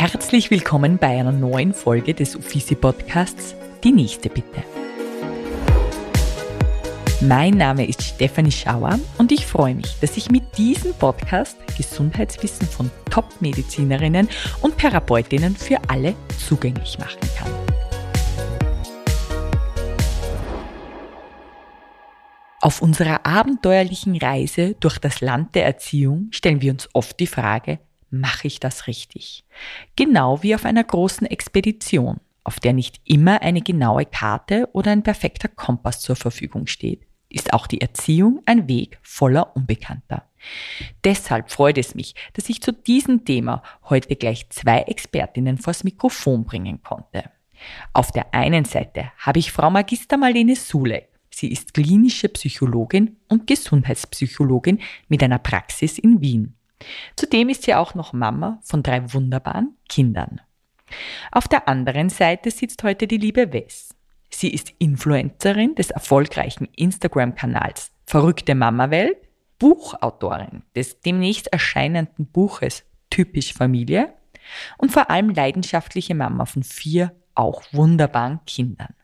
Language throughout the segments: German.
Herzlich willkommen bei einer neuen Folge des Uffizi Podcasts Die nächste bitte. Mein Name ist Stefanie Schauer und ich freue mich, dass ich mit diesem Podcast Gesundheitswissen von Top-Medizinerinnen und Therapeutinnen für alle zugänglich machen kann. Auf unserer abenteuerlichen Reise durch das Land der Erziehung stellen wir uns oft die Frage, mache ich das richtig? Genau wie auf einer großen Expedition, auf der nicht immer eine genaue Karte oder ein perfekter Kompass zur Verfügung steht ist auch die Erziehung ein Weg voller Unbekannter. Deshalb freut es mich, dass ich zu diesem Thema heute gleich zwei Expertinnen vors Mikrofon bringen konnte. Auf der einen Seite habe ich Frau Magister Marlene Sulek. Sie ist klinische Psychologin und Gesundheitspsychologin mit einer Praxis in Wien. Zudem ist sie auch noch Mama von drei wunderbaren Kindern. Auf der anderen Seite sitzt heute die liebe Wes. Sie ist Influencerin des erfolgreichen Instagram-Kanals Verrückte Mama Welt, Buchautorin des demnächst erscheinenden Buches Typisch Familie und vor allem leidenschaftliche Mama von vier auch wunderbaren Kindern.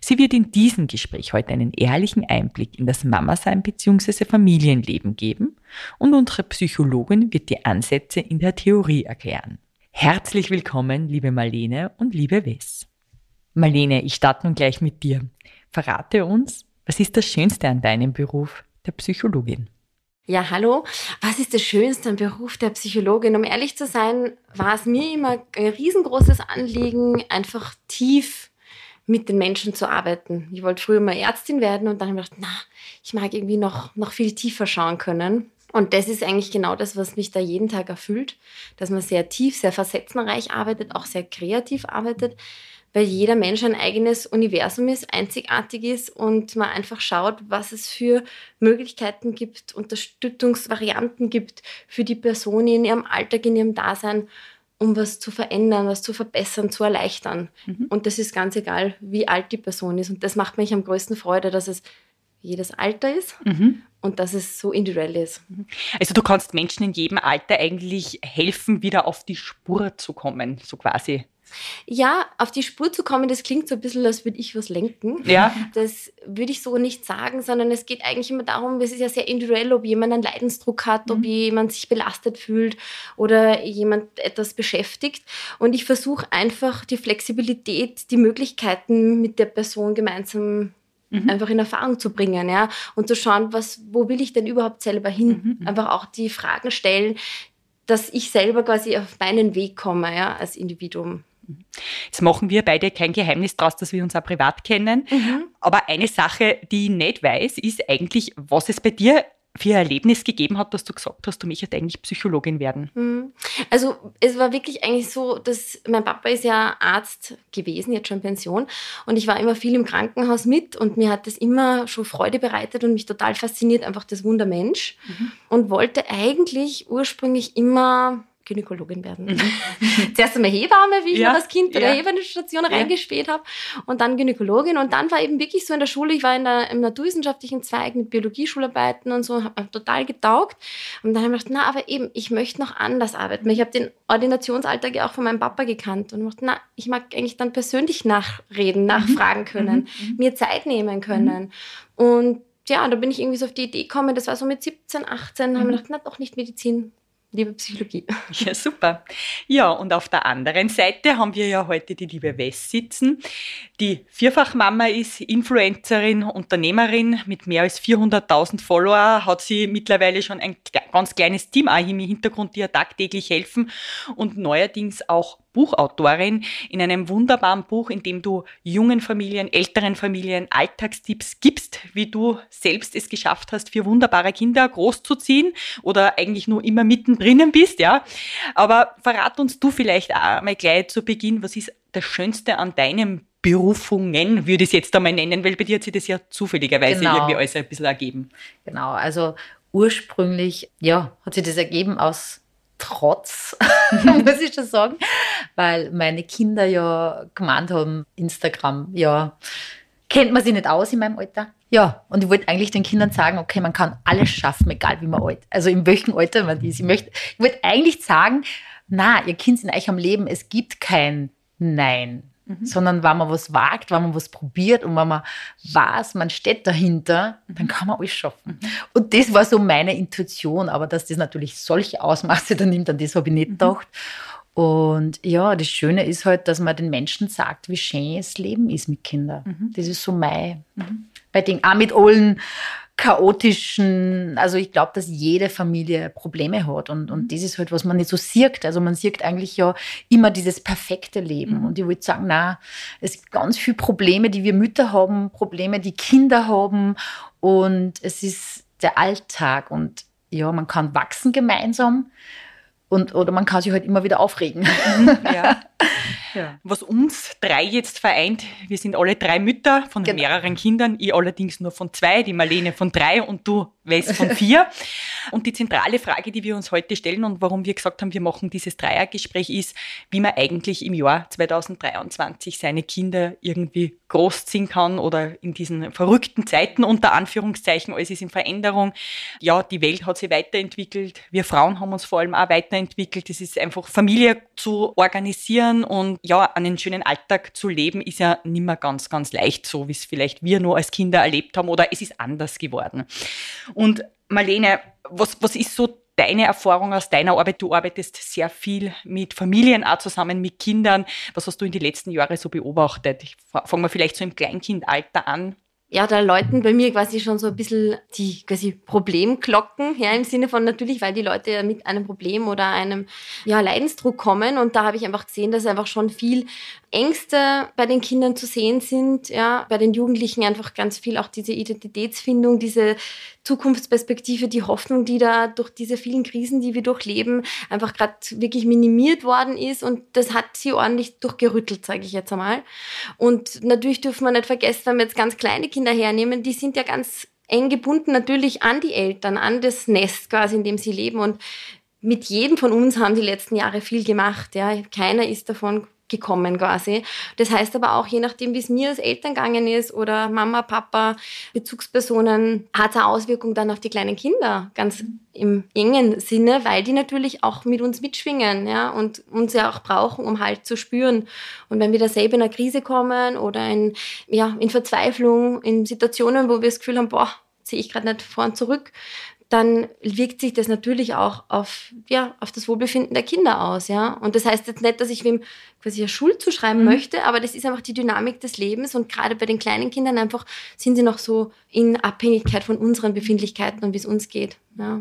Sie wird in diesem Gespräch heute einen ehrlichen Einblick in das Mama-Sein bzw. Familienleben geben und unsere Psychologin wird die Ansätze in der Theorie erklären. Herzlich willkommen, liebe Marlene und liebe Wes. Marlene, ich starte nun gleich mit dir. Verrate uns, was ist das Schönste an deinem Beruf der Psychologin? Ja, hallo. Was ist das Schönste am Beruf der Psychologin? Um ehrlich zu sein, war es mir immer ein riesengroßes Anliegen, einfach tief mit den Menschen zu arbeiten. Ich wollte früher mal Ärztin werden und dann habe ich gedacht, na, ich mag irgendwie noch, noch viel tiefer schauen können. Und das ist eigentlich genau das, was mich da jeden Tag erfüllt, dass man sehr tief, sehr facettenreich arbeitet, auch sehr kreativ arbeitet, weil jeder Mensch ein eigenes Universum ist, einzigartig ist und man einfach schaut, was es für Möglichkeiten gibt, Unterstützungsvarianten gibt für die Person in ihrem Alltag, in ihrem Dasein, um was zu verändern, was zu verbessern, zu erleichtern. Mhm. Und das ist ganz egal, wie alt die Person ist. Und das macht mich am größten Freude, dass es jedes Alter ist mhm. und dass es so individuell ist. Mhm. Also du kannst Menschen in jedem Alter eigentlich helfen, wieder auf die Spur zu kommen, so quasi. Ja, auf die Spur zu kommen, das klingt so ein bisschen, als würde ich was lenken. Ja. Das würde ich so nicht sagen, sondern es geht eigentlich immer darum, es ist ja sehr individuell, ob jemand einen Leidensdruck hat, mhm. ob jemand sich belastet fühlt oder jemand etwas beschäftigt. Und ich versuche einfach die Flexibilität, die Möglichkeiten mit der Person gemeinsam Mhm. einfach in Erfahrung zu bringen, ja, und zu schauen, was, wo will ich denn überhaupt selber hin? Mhm. Einfach auch die Fragen stellen, dass ich selber quasi auf meinen Weg komme, ja, als Individuum. Jetzt machen wir beide kein Geheimnis daraus, dass wir uns auch privat kennen. Mhm. Aber eine Sache, die ich nicht weiß, ist eigentlich, was es bei dir für ein Erlebnis gegeben hat, dass du gesagt hast, du möchtest eigentlich Psychologin werden? Mhm. Also es war wirklich eigentlich so, dass mein Papa ist ja Arzt gewesen, jetzt schon in Pension, und ich war immer viel im Krankenhaus mit und mir hat das immer schon Freude bereitet und mich total fasziniert, einfach das Wunder Mensch mhm. und wollte eigentlich ursprünglich immer Gynäkologin werden. Mhm. Zuerst einmal Hebamme, wie ich ja, noch als Kind bei ja. der Hebammenstation ja. reingespäht habe und dann Gynäkologin und dann war eben wirklich so in der Schule, ich war in der, im naturwissenschaftlichen Zweig mit Biologie-Schularbeiten und so, habe total getaugt und dann habe ich gedacht, na, aber eben, ich möchte noch anders arbeiten. Ich habe den Ordinationsalltag ja auch von meinem Papa gekannt und dachte, na, ich mag eigentlich dann persönlich nachreden, mhm. nachfragen können, mhm. mir Zeit nehmen können mhm. und ja, da bin ich irgendwie so auf die Idee gekommen, das war so mit 17, 18, mhm. habe ich gedacht, na, doch nicht Medizin, liebe Psychologie. Ja, super. Ja, und auf der anderen Seite haben wir ja heute die liebe Wes sitzen, die Vierfachmama ist, Influencerin, Unternehmerin mit mehr als 400.000 Follower, hat sie mittlerweile schon ein ganz kleines Team auch im Hintergrund, die ihr tagtäglich helfen und neuerdings auch Buchautorin in einem wunderbaren Buch, in dem du jungen Familien, älteren Familien Alltagstipps gibst, wie du selbst es geschafft hast, vier wunderbare Kinder großzuziehen oder eigentlich nur immer mittendrin bist, ja. Aber verrat uns du vielleicht auch mal gleich zu Beginn, was ist das Schönste an deinem Berufungen, würde ich es jetzt einmal nennen, weil bei dir hat sich das ja zufälligerweise genau. irgendwie alles ein bisschen ergeben. Genau, also ursprünglich, ja, hat sich das ergeben aus Trotz, muss ich schon sagen, weil meine Kinder ja gemeint haben, Instagram, ja, kennt man sich nicht aus in meinem Alter. Ja, und ich wollte eigentlich den Kindern sagen, okay, man kann alles schaffen, egal wie man alt, also in welchem Alter man ist. Ich möchte, ich wollte eigentlich sagen, na, ihr Kind in euch am Leben, es gibt kein Nein. Mhm. Sondern wenn man was wagt, wenn man was probiert und wenn man weiß, man steht dahinter, mhm. dann kann man alles schaffen. Mhm. Und das war so meine Intuition, aber dass das natürlich solche Ausmaße dann nimmt, an das habe ich nicht mhm. gedacht. Und ja, das Schöne ist halt, dass man den Menschen sagt, wie schön das Leben ist mit Kindern. Mhm. Das ist so mein, bei den, auch mit allen chaotischen, also ich glaube, dass jede Familie Probleme hat und, und mhm. das ist halt, was man nicht so sieht. Also man sieht eigentlich ja immer dieses perfekte Leben. Mhm. Und ich würde sagen, na, es gibt ganz viele Probleme, die wir Mütter haben, Probleme, die Kinder haben und es ist der Alltag und ja, man kann wachsen gemeinsam und, oder man kann sich halt immer wieder aufregen. Mhm, ja. ja. Was uns drei jetzt vereint, wir sind alle drei Mütter von genau. mehreren Kindern, ich allerdings nur von zwei, die Marlene von drei und du Wes von vier. und die zentrale Frage, die wir uns heute stellen und warum wir gesagt haben, wir machen dieses Dreiergespräch, ist, wie man eigentlich im Jahr 2023 seine Kinder irgendwie großziehen kann oder in diesen verrückten Zeiten unter Anführungszeichen, alles ist in Veränderung. Ja, die Welt hat sich weiterentwickelt. Wir Frauen haben uns vor allem auch weiterentwickelt. Es ist einfach Familie zu organisieren und ja, einen schönen Alltag zu leben, ist ja nicht mehr ganz, ganz leicht, so wie es vielleicht wir nur als Kinder erlebt haben oder es ist anders geworden. Und Marlene, was, was ist so deine Erfahrung aus deiner Arbeit? Du arbeitest sehr viel mit Familien auch zusammen, mit Kindern. Was hast du in den letzten Jahren so beobachtet? Fangen wir vielleicht so im Kleinkindalter an ja, da läuten bei mir quasi schon so ein bisschen die quasi Problemglocken, ja, im Sinne von natürlich, weil die Leute ja mit einem Problem oder einem ja, Leidensdruck kommen. Und da habe ich einfach gesehen, dass einfach schon viel Ängste bei den Kindern zu sehen sind, ja, bei den Jugendlichen einfach ganz viel auch diese Identitätsfindung, diese Zukunftsperspektive, die Hoffnung, die da durch diese vielen Krisen, die wir durchleben, einfach gerade wirklich minimiert worden ist und das hat sie ordentlich durchgerüttelt, sage ich jetzt einmal. Und natürlich dürfen wir nicht vergessen, wenn wir jetzt ganz kleine Kinder hernehmen, die sind ja ganz eng gebunden natürlich an die Eltern, an das Nest quasi, in dem sie leben und mit jedem von uns haben die letzten Jahre viel gemacht. Ja. Keiner ist davon gekommen quasi. Das heißt aber auch, je nachdem, wie es mir als Eltern gegangen ist oder Mama, Papa, Bezugspersonen, hat es eine Auswirkung dann auf die kleinen Kinder, ganz im engen Sinne, weil die natürlich auch mit uns mitschwingen ja, und uns ja auch brauchen, um Halt zu spüren. Und wenn wir da selber in eine Krise kommen oder in, ja, in Verzweiflung, in Situationen, wo wir das Gefühl haben, boah, sehe ich gerade nicht vor und zurück, dann wirkt sich das natürlich auch auf, ja, auf das Wohlbefinden der Kinder aus. Ja? Und das heißt jetzt nicht, dass ich wem quasi eine Schuld zuschreiben mhm. möchte, aber das ist einfach die Dynamik des Lebens und gerade bei den kleinen Kindern einfach sind sie noch so in Abhängigkeit von unseren Befindlichkeiten und wie es uns geht. Ja.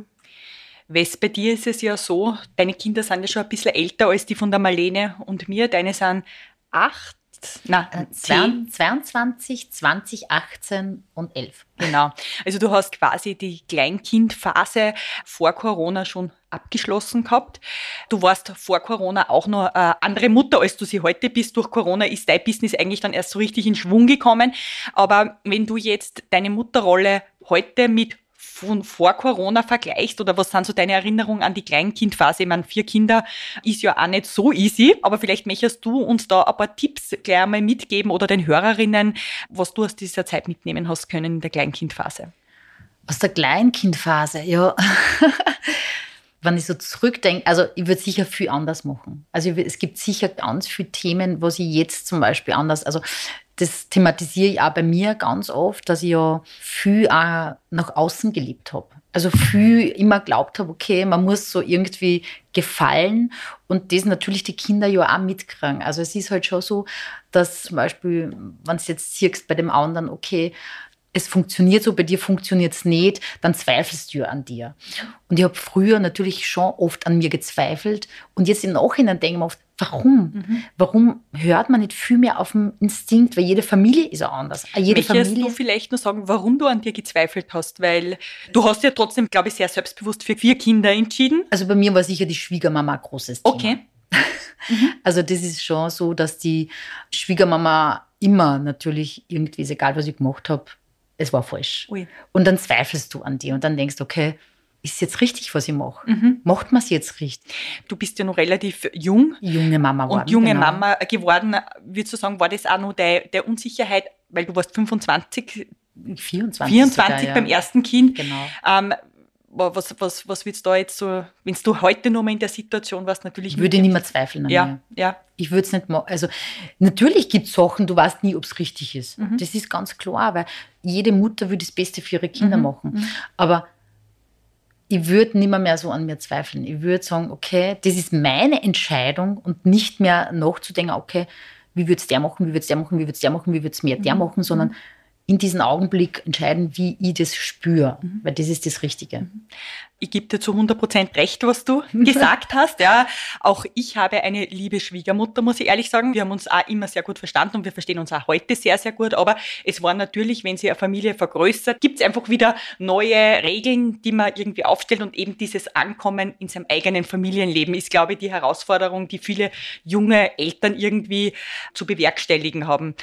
Wes, bei dir ist es ja so, deine Kinder sind ja schon ein bisschen älter als die von der Marlene und mir. Deine sind acht, na, äh, 22, 20, 18 und 11. Genau. Also du hast quasi die Kleinkindphase vor Corona schon abgeschlossen gehabt. Du warst vor Corona auch noch eine andere Mutter, als du sie heute bist. Durch Corona ist dein Business eigentlich dann erst so richtig in Schwung gekommen. Aber wenn du jetzt deine Mutterrolle heute mit von vor Corona vergleichst oder was sind so deine Erinnerungen an die Kleinkindphase? Ich meine, vier Kinder ist ja auch nicht so easy, aber vielleicht möchtest du uns da ein paar Tipps gleich einmal mitgeben oder den Hörerinnen, was du aus dieser Zeit mitnehmen hast können in der Kleinkindphase. Aus der Kleinkindphase, ja. wenn ich so zurückdenke, also ich würde sicher viel anders machen. Also es gibt sicher ganz viele Themen, was ich jetzt zum Beispiel anders, also das thematisiere ich auch bei mir ganz oft, dass ich ja viel auch nach außen gelebt habe. Also viel immer glaubt habe, okay, man muss so irgendwie gefallen und das natürlich die Kinder ja auch mitkriegen. Also es ist halt schon so, dass zum Beispiel, wenn du jetzt siehst bei dem anderen, okay, es funktioniert so, bei dir funktioniert es nicht, dann zweifelst du an dir. Und ich habe früher natürlich schon oft an mir gezweifelt und jetzt im Nachhinein denke ich mir oft, warum? Mhm. Warum hört man nicht viel mehr auf den Instinkt? Weil jede Familie ist auch anders. Jede Möchtest Familie du vielleicht nur sagen, warum du an dir gezweifelt hast? Weil du hast ja trotzdem, glaube ich, sehr selbstbewusst für vier Kinder entschieden. Also bei mir war sicher die Schwiegermama ein großes Thema. Okay. Mhm. Also das ist schon so, dass die Schwiegermama immer natürlich irgendwie, egal was ich gemacht habe, es war falsch. Ui. Und dann zweifelst du an dir und dann denkst, okay, ist es jetzt richtig, was ich mache? Mhm. Macht man es jetzt richtig? Du bist ja noch relativ jung. Junge Mama geworden. Und junge genau. Mama geworden, würdest du sagen, war das auch noch der, der Unsicherheit, weil du warst 25, 24, 24 sogar, ja. beim ersten Kind. Genau. Ähm, was, was, was würdest du da jetzt so, wenn du heute noch mal in der Situation warst, natürlich. Würde ich nicht mehr zweifeln an ja, mir. ja. Ich würde es nicht machen. Also, natürlich gibt es Sachen, du weißt nie, ob es richtig ist. Mhm. Das ist ganz klar, weil jede Mutter will das Beste für ihre Kinder Mhm. machen. Aber ich würde nicht mehr, mehr so an mir zweifeln. Ich würde sagen, okay, das ist meine Entscheidung und nicht mehr nachzudenken, okay, wie würde es der machen, wie würde es der machen, wie würde es der machen, wie würde es mehr der Mhm. machen, sondern in diesem Augenblick entscheiden, wie ich das spüre. Mhm. Weil das ist das Richtige. Ich gebe dir zu 100% recht, was du gesagt hast. Ja, auch ich habe eine liebe Schwiegermutter, muss ich ehrlich sagen. Wir haben uns auch immer sehr gut verstanden und wir verstehen uns auch heute sehr, sehr gut. Aber es war natürlich, wenn sie eine Familie vergrößert, gibt es einfach wieder neue Regeln, die man irgendwie aufstellt und eben dieses Ankommen in seinem eigenen Familienleben ist, glaube ich, die Herausforderung, die viele junge Eltern irgendwie zu bewerkstelligen haben.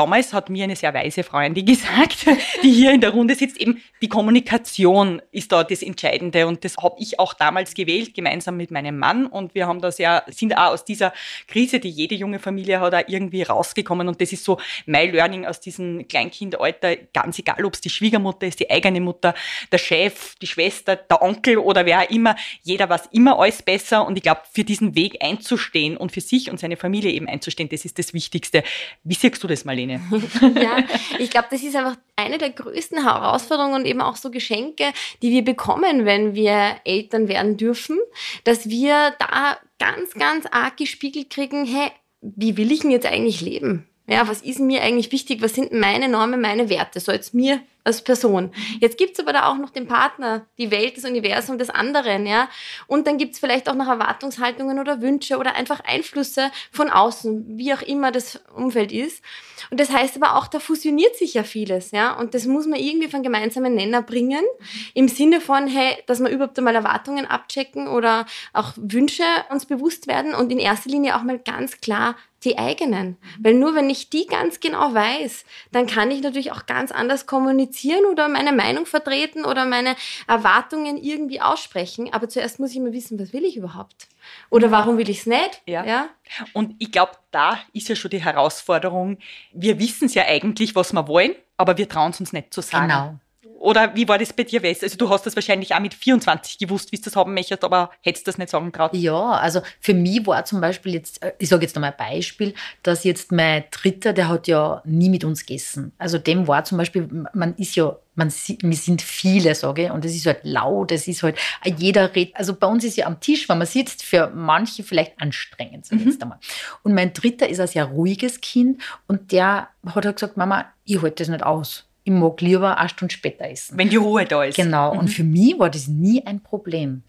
Damals hat mir eine sehr weise Freundin gesagt, die hier in der Runde sitzt, eben die Kommunikation ist da das Entscheidende und das habe ich auch damals gewählt, gemeinsam mit meinem Mann und wir haben das ja, sind auch aus dieser Krise, die jede junge Familie hat, auch irgendwie rausgekommen und das ist so mein Learning aus diesem Kleinkindalter, ganz egal, ob es die Schwiegermutter ist, die eigene Mutter, der Chef, die Schwester, der Onkel oder wer auch immer, jeder weiß immer alles besser und ich glaube, für diesen Weg einzustehen und für sich und seine Familie eben einzustehen, das ist das Wichtigste. Wie siehst du das, Marlene? Ja, ich glaube, das ist einfach eine der größten Herausforderungen und eben auch so Geschenke, die wir bekommen, wenn wir Eltern werden dürfen, dass wir da ganz, ganz arg gespiegelt kriegen, hey, wie will ich denn jetzt eigentlich leben? Ja, was ist mir eigentlich wichtig? Was sind meine Normen, meine Werte? So jetzt mir als Person. Jetzt gibt's aber da auch noch den Partner, die Welt, das Universum des anderen, ja. Und dann gibt's vielleicht auch noch Erwartungshaltungen oder Wünsche oder einfach Einflüsse von außen, wie auch immer das Umfeld ist. Und das heißt aber auch, da fusioniert sich ja vieles, ja. Und das muss man irgendwie von gemeinsamen Nenner bringen, im Sinne von, hey, dass wir überhaupt einmal Erwartungen abchecken oder auch Wünsche uns bewusst werden und in erster Linie auch mal ganz klar die eigenen. Weil nur wenn ich die ganz genau weiß, dann kann ich natürlich auch ganz anders kommunizieren oder meine Meinung vertreten oder meine Erwartungen irgendwie aussprechen. Aber zuerst muss ich mal wissen, was will ich überhaupt? Oder warum will ich es nicht? Ja. ja? Und ich glaube, da ist ja schon die Herausforderung. Wir wissen es ja eigentlich, was wir wollen, aber wir trauen es uns nicht zu sagen. Genau. Oder wie war das bei dir, Wes? Also du hast das wahrscheinlich auch mit 24 gewusst, wie du das haben möchtest, aber hättest das nicht sagen traut. Ja, also für mich war zum Beispiel jetzt, äh, ich sage jetzt nochmal ein Beispiel, dass jetzt mein Dritter, der hat ja nie mit uns gegessen. Also dem war zum Beispiel, man ist ja, man, wir sind viele, sage ich, und es ist halt laut, es ist halt, äh, jeder redet, also bei uns ist ja am Tisch, wenn man sitzt, für manche vielleicht anstrengend, sag ich jetzt einmal. Und mein Dritter ist ein sehr ruhiges Kind und der hat halt gesagt, Mama, ich halte das nicht aus. Ich mag lieber eine Stunde später essen. Wenn die Ruhe da ist. Genau, und für mich war das nie ein Problem.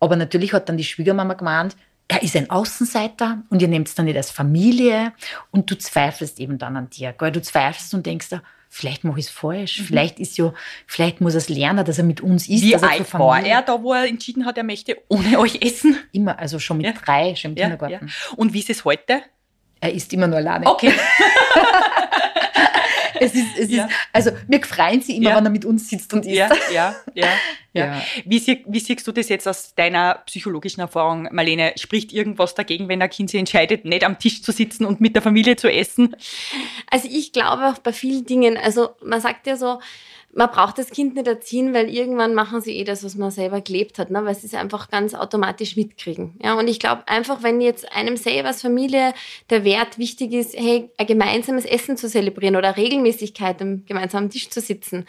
Aber natürlich hat dann die Schwiegermama gemeint, er ist ein Außenseiter und ihr nehmt es dann nicht als Familie und du zweifelst eben dann an dir. Gell? Du zweifelst und denkst, vielleicht mache ich es falsch, vielleicht ist ja, vielleicht muss er es lernen, dass er mit uns ist. Wie dass er alt zur war er da, wo er entschieden hat, er möchte ohne euch essen? Immer, also schon mit Ja. drei, schon im Ja, Kindergarten. ja. Und wie ist es heute? Er isst immer nur alleine. Okay. Es ist, es Ja. ist, also wir freuen sie immer, Ja. wenn er mit uns sitzt und isst. Ja, ja, ja. ja. Ja. Wie, sie, wie siehst du das jetzt aus deiner psychologischen Erfahrung, Marlene? Spricht irgendwas dagegen, wenn ein Kind sich entscheidet, nicht am Tisch zu sitzen und mit der Familie zu essen? Also ich glaube auch bei vielen Dingen, also man sagt ja so, man braucht das Kind nicht erziehen, weil irgendwann machen sie eh das, was man selber gelebt hat, ne? weil sie es einfach ganz automatisch mitkriegen. Ja, und ich glaube einfach, wenn jetzt einem selber als Familie der Wert wichtig ist, hey, ein gemeinsames Essen zu zelebrieren oder Regelmäßigkeit am gemeinsamen Tisch zu sitzen,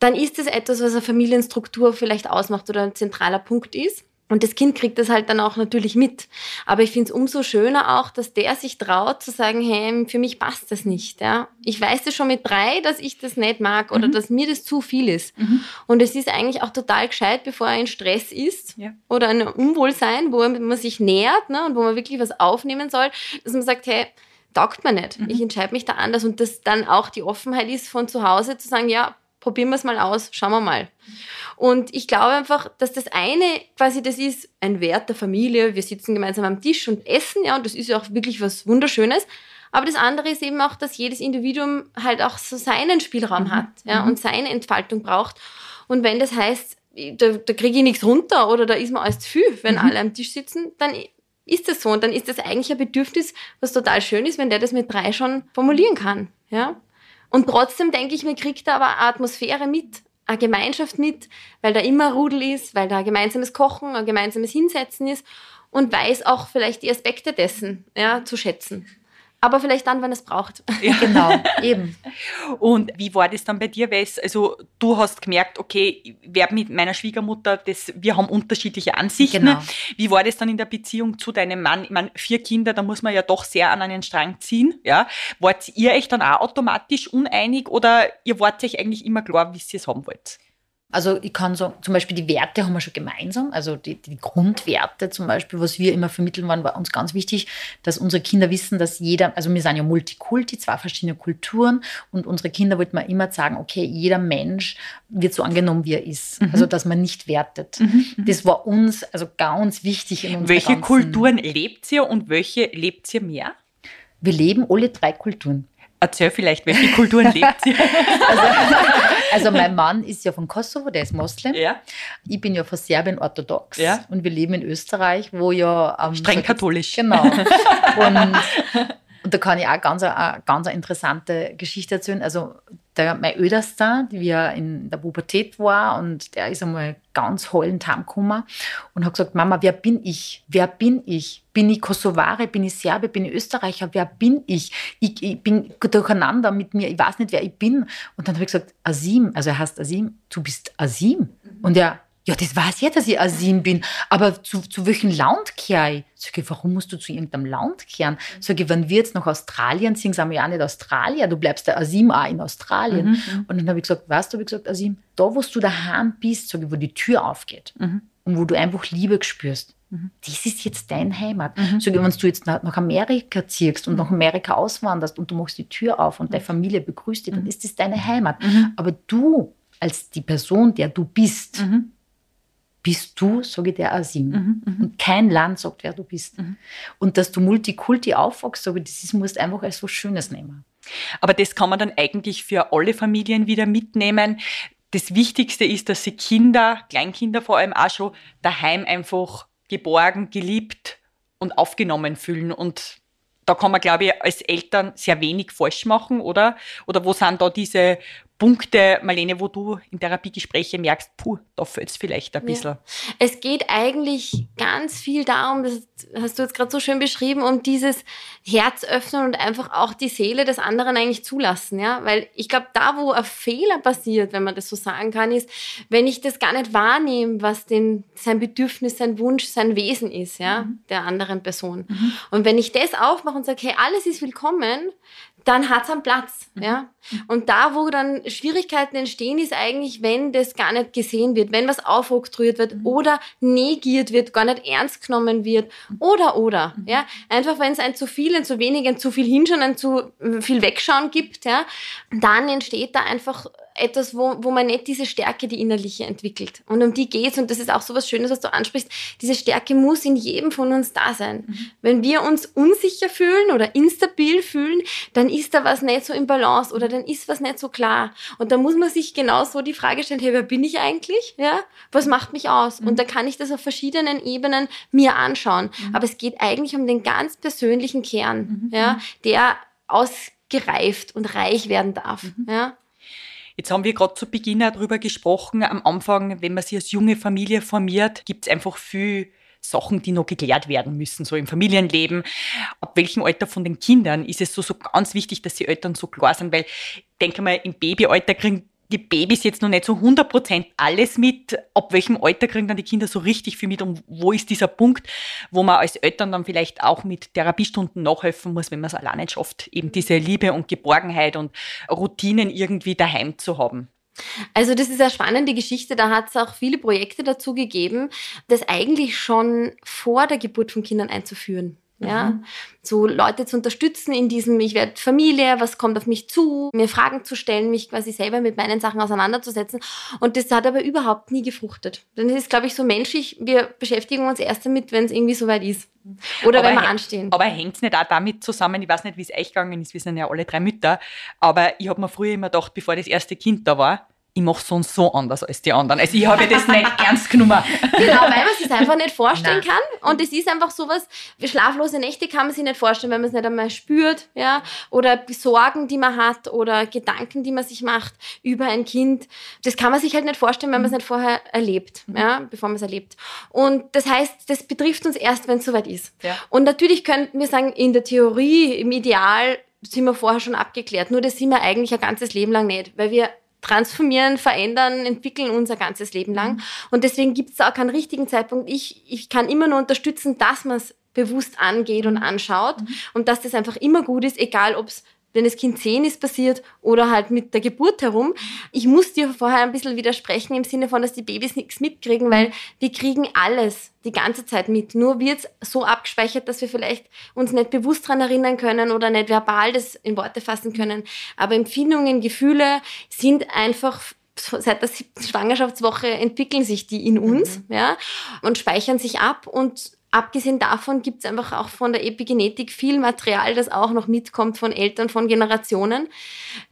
dann ist das etwas, was eine Familienstruktur vielleicht ausmacht oder ein zentraler Punkt ist. Und das Kind kriegt das halt dann auch natürlich mit. Aber ich finde es umso schöner auch, dass der sich traut zu sagen, hey, für mich passt das nicht. Ja? Ich weiß es schon mit drei, dass ich das nicht mag oder dass mir das zu viel ist. Und es ist eigentlich auch total gescheit, bevor er in Stress ist Ja. oder ein Unwohlsein, wo man sich nähert ne, und wo man wirklich was aufnehmen soll, dass man sagt, hey, taugt mir nicht. Ich entscheide mich da anders und dass dann auch die Offenheit ist von zu Hause zu sagen, ja, probieren wir es mal aus, schauen wir mal. Und ich glaube einfach, dass das eine quasi das ist ein Wert der Familie. Wir sitzen gemeinsam am Tisch und essen, ja, und das ist ja auch wirklich was Wunderschönes. Aber das andere ist eben auch, dass jedes Individuum halt auch so seinen Spielraum hat, ja, und seine Entfaltung braucht. Und wenn das heißt, da, da kriege ich nichts runter oder da ist mir alles zu viel, wenn alle am Tisch sitzen, dann ist das so. Und dann ist das eigentlich ein Bedürfnis, was total schön ist, wenn der das mit drei schon formulieren kann. Ja? Und trotzdem denke ich mir, kriegt er aber eine Atmosphäre mit. eine Gemeinschaft mit, weil da immer Rudel ist, weil da ein gemeinsames Kochen, ein gemeinsames Hinsetzen ist und weiß auch vielleicht die Aspekte dessen ja, zu schätzen aber vielleicht dann, wenn es braucht. Ja, genau, eben. Und wie war das dann bei dir? Weil also du hast gemerkt, okay, ich werde mit meiner Schwiegermutter, das, wir haben unterschiedliche Ansichten. Genau. Wie war das dann in der Beziehung zu deinem Mann? Ich meine, vier Kinder, da muss man ja doch sehr an einen Strang ziehen. Ja? Wart ihr euch dann auch automatisch uneinig oder ihr wart euch eigentlich immer klar, wie ihr es haben wollt? Also ich kann sagen, zum Beispiel die Werte haben wir schon gemeinsam, also die, die, Grundwerte zum Beispiel, was wir immer vermitteln waren, war uns ganz wichtig, dass unsere Kinder wissen, dass jeder, also wir sind ja Multikulti, zwei verschiedene Kulturen und unsere Kinder wollten wir immer sagen, okay, jeder Mensch wird so angenommen, wie er ist, mhm. also dass man nicht wertet. Mhm, mhm. das war uns also ganz wichtig in Welche Kulturen lebt ihr und welche lebt ihr mehr? Wir leben alle drei Kulturen. Erzähl vielleicht, welche Kulturen lebt ihr? Also, also, mein Mann ist ja von Kosovo, der ist Moslem. Ja. Ich bin ja von Serbien orthodox. Ja. Und wir leben in Österreich, wo ja... Ähm, Streng katholisch. Genau. Und, und da kann ich auch ganz, eine, ganz eine interessante Geschichte erzählen. Also der, mein Öderster, wie er in der Pubertät war und der ist einmal ganz heulend heimgekommen und hat gesagt, Mama, wer bin ich? Wer bin ich? Bin ich Kosovare? Bin ich Serbe? Bin ich Österreicher? Wer bin ich? Ich, ich bin durcheinander mit mir. Ich weiß nicht, wer ich bin. Und dann habe ich gesagt, Asim, also er heißt Asim, du bist Asim. Und er, ja, das weiß ja, dass ich Asim bin, aber zu, zu welchem Land kehre ich? Sag ich, warum musst du zu irgendeinem Land kehren? Sag ich, wenn wir jetzt nach Australien sind, sind wir ja nicht Australier, du bleibst der Asim auch in Australien. Mhm, mhm. und dann habe ich gesagt, weißt du, habe ich gesagt, Asim, da, wo du daheim bist, sag ich, wo die Tür aufgeht mhm. und wo du einfach Liebe spürst, mhm. das ist jetzt deine Heimat. Mhm. Sag ich, wenn du jetzt nach, nach Amerika ziehst und nach Amerika auswanderst und du machst die Tür auf und deine Familie begrüßt dich, dann ist das deine Heimat. Aber du als die Person, der du bist, bist du, sage ich der Asim. Mhm, mhm, und kein Land sagt, wer du bist. Mhm. Und dass du Multikulti aufwachst, sage ich, das ist, musst du einfach als was Schönes nehmen. Aber das kann man dann eigentlich für alle Familien wieder mitnehmen. Das Wichtigste ist, dass sie Kinder, Kleinkinder vor allem auch schon daheim einfach geborgen, geliebt und aufgenommen fühlen. Und da kann man, glaube ich, als Eltern sehr wenig falsch machen, oder? Oder wo sind da diese Punkte, Marlene, wo du in Therapiegespräche merkst, puh, da fällt es vielleicht ein bisschen? Ja. Es geht eigentlich ganz viel darum, das hast du jetzt gerade so schön beschrieben, um dieses Herz öffnen und einfach auch die Seele des anderen eigentlich zulassen, ja, weil ich glaube, da, wo ein Fehler passiert, wenn man das so sagen kann, ist, wenn ich das gar nicht wahrnehme, was denn sein Bedürfnis, sein Wunsch, sein Wesen ist, ja, mhm. der anderen Person. Mhm. Und wenn ich das aufmache und sage, hey, alles ist willkommen, dann hat es einen Platz. Mhm. Ja? Und da, wo dann Schwierigkeiten entstehen, ist eigentlich, wenn das gar nicht gesehen wird, wenn was aufoktroyiert wird mhm. oder negiert wird, gar nicht ernst genommen wird oder, oder. Mhm. Ja? Einfach, wenn es ein zu viel, ein zu wenig, ein zu viel Hinschauen, ein zu viel Wegschauen gibt, ja? dann entsteht da einfach etwas, wo, wo man nicht diese Stärke, die innerliche entwickelt. Und um die geht's und das ist auch so was Schönes, was du ansprichst. Diese Stärke muss in jedem von uns da sein. Mhm. Wenn wir uns unsicher fühlen oder instabil fühlen, dann ist da was nicht so im Balance oder dann ist was nicht so klar. Und da muss man sich genau so die Frage stellen, hey, wer bin ich eigentlich? Ja? Was macht mich aus? Mhm. Und da kann ich das auf verschiedenen Ebenen mir anschauen. Mhm. Aber es geht eigentlich um den ganz persönlichen Kern, mhm. ja, der ausgereift und reich werden darf. Mhm. Ja? Jetzt haben wir gerade zu Beginn auch darüber gesprochen, am Anfang, wenn man sich als junge Familie formiert, gibt es einfach viel Sachen, die noch geklärt werden müssen, so im Familienleben. Ab welchem Alter von den Kindern ist es so, so ganz wichtig, dass die Eltern so klar sind, weil denke mal, im Babyalter kriegen die Babys jetzt noch nicht so 100% alles mit. Ab welchem Alter kriegen dann die Kinder so richtig viel mit? Und wo ist dieser Punkt, wo man als Eltern dann vielleicht auch mit Therapiestunden nachhelfen muss, wenn man es allein nicht schafft, eben diese Liebe und Geborgenheit und Routinen irgendwie daheim zu haben? Also das ist eine spannende Geschichte. Da hat es auch viele Projekte dazu gegeben, das eigentlich schon vor der Geburt von Kindern einzuführen. Ja, mhm. so Leute zu unterstützen in diesem, ich werde Familie, was kommt auf mich zu, mir Fragen zu stellen, mich quasi selber mit meinen Sachen auseinanderzusetzen. Und das hat aber überhaupt nie gefruchtet. Denn es ist, glaube ich, so menschlich, wir beschäftigen uns erst damit, wenn es irgendwie soweit ist. Oder aber wenn wir anstehen. Aber hängt es nicht auch damit zusammen, ich weiß nicht, wie es euch gegangen ist, wir sind ja alle drei Mütter, aber ich habe mir früher immer gedacht, bevor das erste Kind da war, ich mache sonst so anders als die anderen. Also ich habe das nicht ernst genommen. Genau, weil man sich einfach nicht vorstellen Nein. kann. Und es ist einfach sowas, schlaflose Nächte kann man sich nicht vorstellen, wenn man es nicht einmal spürt, ja, oder Sorgen, die man hat, oder Gedanken, die man sich macht über ein Kind. Das kann man sich halt nicht vorstellen, wenn man es nicht vorher erlebt, ja, bevor man es erlebt. Und das heißt, das betrifft uns erst, wenn es soweit ist. Ja. Und natürlich könnten wir sagen, in der Theorie, im Ideal, sind wir vorher schon abgeklärt. Nur das sind wir eigentlich ein ganzes Leben lang nicht, weil wir transformieren, verändern, entwickeln unser ganzes Leben lang. Mhm. Und deswegen gibt es auch keinen richtigen Zeitpunkt. Ich, ich kann immer nur unterstützen, dass man es bewusst angeht und anschaut mhm. und dass das einfach immer gut ist, egal ob es wenn das Kind zehn ist passiert oder halt mit der Geburt herum. Ich muss dir vorher ein bisschen widersprechen im Sinne von, dass die Babys nichts mitkriegen, weil die kriegen alles die ganze Zeit mit. Nur wird es so abgespeichert, dass wir vielleicht uns nicht bewusst daran erinnern können oder nicht verbal das in Worte fassen können. Aber Empfindungen, Gefühle sind einfach seit der siebten Schwangerschaftswoche entwickeln sich die in uns, mhm. ja, und speichern sich ab und Abgesehen davon gibt es einfach auch von der Epigenetik viel Material, das auch noch mitkommt von Eltern, von Generationen.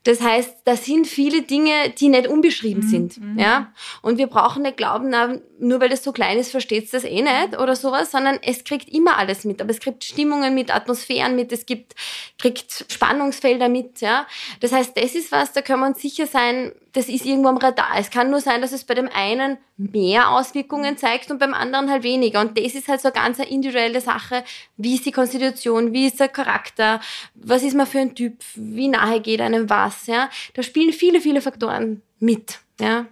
Das heißt, da sind viele Dinge, die nicht unbeschrieben mhm. sind. Mhm. Ja? Und wir brauchen nicht glauben, na, nur weil das so klein ist, versteht es das eh nicht oder sowas, sondern es kriegt immer alles mit. Aber es kriegt Stimmungen mit, Atmosphären mit, es gibt, kriegt Spannungsfelder mit. Ja? Das heißt, das ist was, da können wir uns sicher sein, das ist irgendwo am Radar. Es kann nur sein, dass es bei dem einen mehr Auswirkungen zeigt und beim anderen halt weniger. Und das ist halt so eine ganz individuelle Sache. Wie ist die Konstitution? Wie ist der Charakter? Was ist man für ein Typ? Wie nahe geht einem was? Ja? Da spielen viele, viele Faktoren mit. Ja?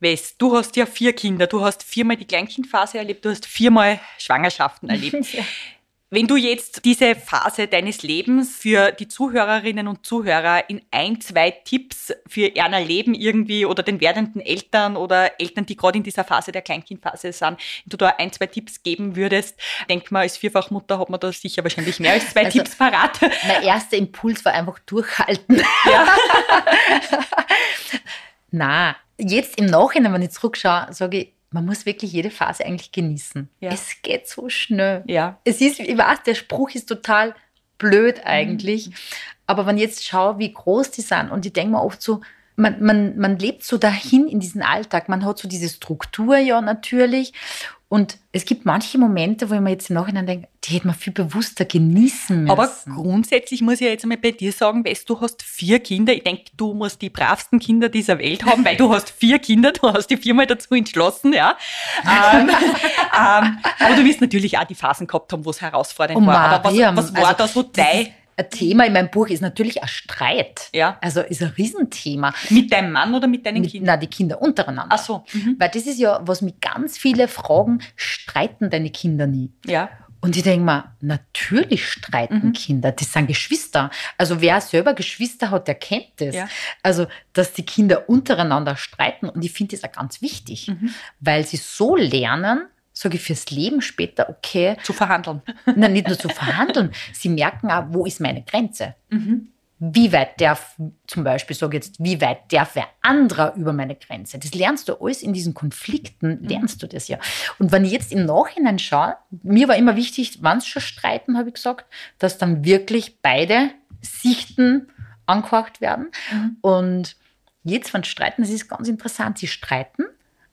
Wes, du hast ja vier Kinder, du hast viermal die Kleinkindphase erlebt, du hast viermal Schwangerschaften erlebt. ja. Wenn du jetzt diese Phase deines Lebens für die Zuhörerinnen und Zuhörer in ein, zwei Tipps für ihr Leben irgendwie oder den werdenden Eltern oder Eltern, die gerade in dieser Phase der Kleinkindphase sind, wenn du da ein, zwei Tipps geben würdest, denk mal, als Vierfachmutter hat man da sicher wahrscheinlich mehr als zwei also, Tipps parat. Mein erster Impuls war einfach durchhalten. Ja. Na, jetzt im Nachhinein, wenn ich zurückschaue, sage ich, man muss wirklich jede Phase eigentlich genießen. Ja. Es geht so schnell. Ja. Es ist, ich weiß, der Spruch ist total blöd eigentlich. Mhm. Aber wenn ich jetzt schaue, wie groß die sind, und ich denke mir oft so, man, man, man lebt so dahin in diesen Alltag. Man hat so diese Struktur ja natürlich. Und es gibt manche Momente, wo ich mir jetzt im Nachhinein denke, die hätte man viel bewusster genießen müssen. Aber grundsätzlich muss ich ja jetzt einmal bei dir sagen, weißt du, hast vier Kinder. Ich denke, du musst die bravsten Kinder dieser Welt haben, weil du hast vier Kinder, du hast dich viermal dazu entschlossen, ja. ähm, ähm, aber du wirst natürlich auch die Phasen gehabt haben, wo es herausfordernd oh, war. Aber was, was war also, da so dein ein Thema in meinem Buch ist natürlich ein Streit. Ja. Also ist ein Riesenthema. Mit deinem Mann oder mit deinen mit, Kindern? Nein, die Kinder untereinander. Ach so. Mhm. Weil das ist ja, was mich ganz viele fragen, streiten deine Kinder nie? Ja. Und ich denke mir, natürlich streiten mhm. Kinder, das sind Geschwister. Also wer selber Geschwister hat, der kennt das. Ja. Also, dass die Kinder untereinander streiten und ich finde das auch ganz wichtig, mhm. weil sie so lernen, sage ich, fürs Leben später, okay. Zu verhandeln. Nein, nicht nur zu verhandeln. Sie merken auch, wo ist meine Grenze? Mhm. Wie weit darf, zum Beispiel, sage jetzt, wie weit darf wer anderer über meine Grenze? Das lernst du alles in diesen Konflikten, mhm. lernst du das ja. Und wenn ich jetzt im Nachhinein schaue, mir war immer wichtig, wann es schon streiten, habe ich gesagt, dass dann wirklich beide Sichten angehakt werden. Mhm. Und jetzt, wenn streiten, das ist ganz interessant, sie streiten,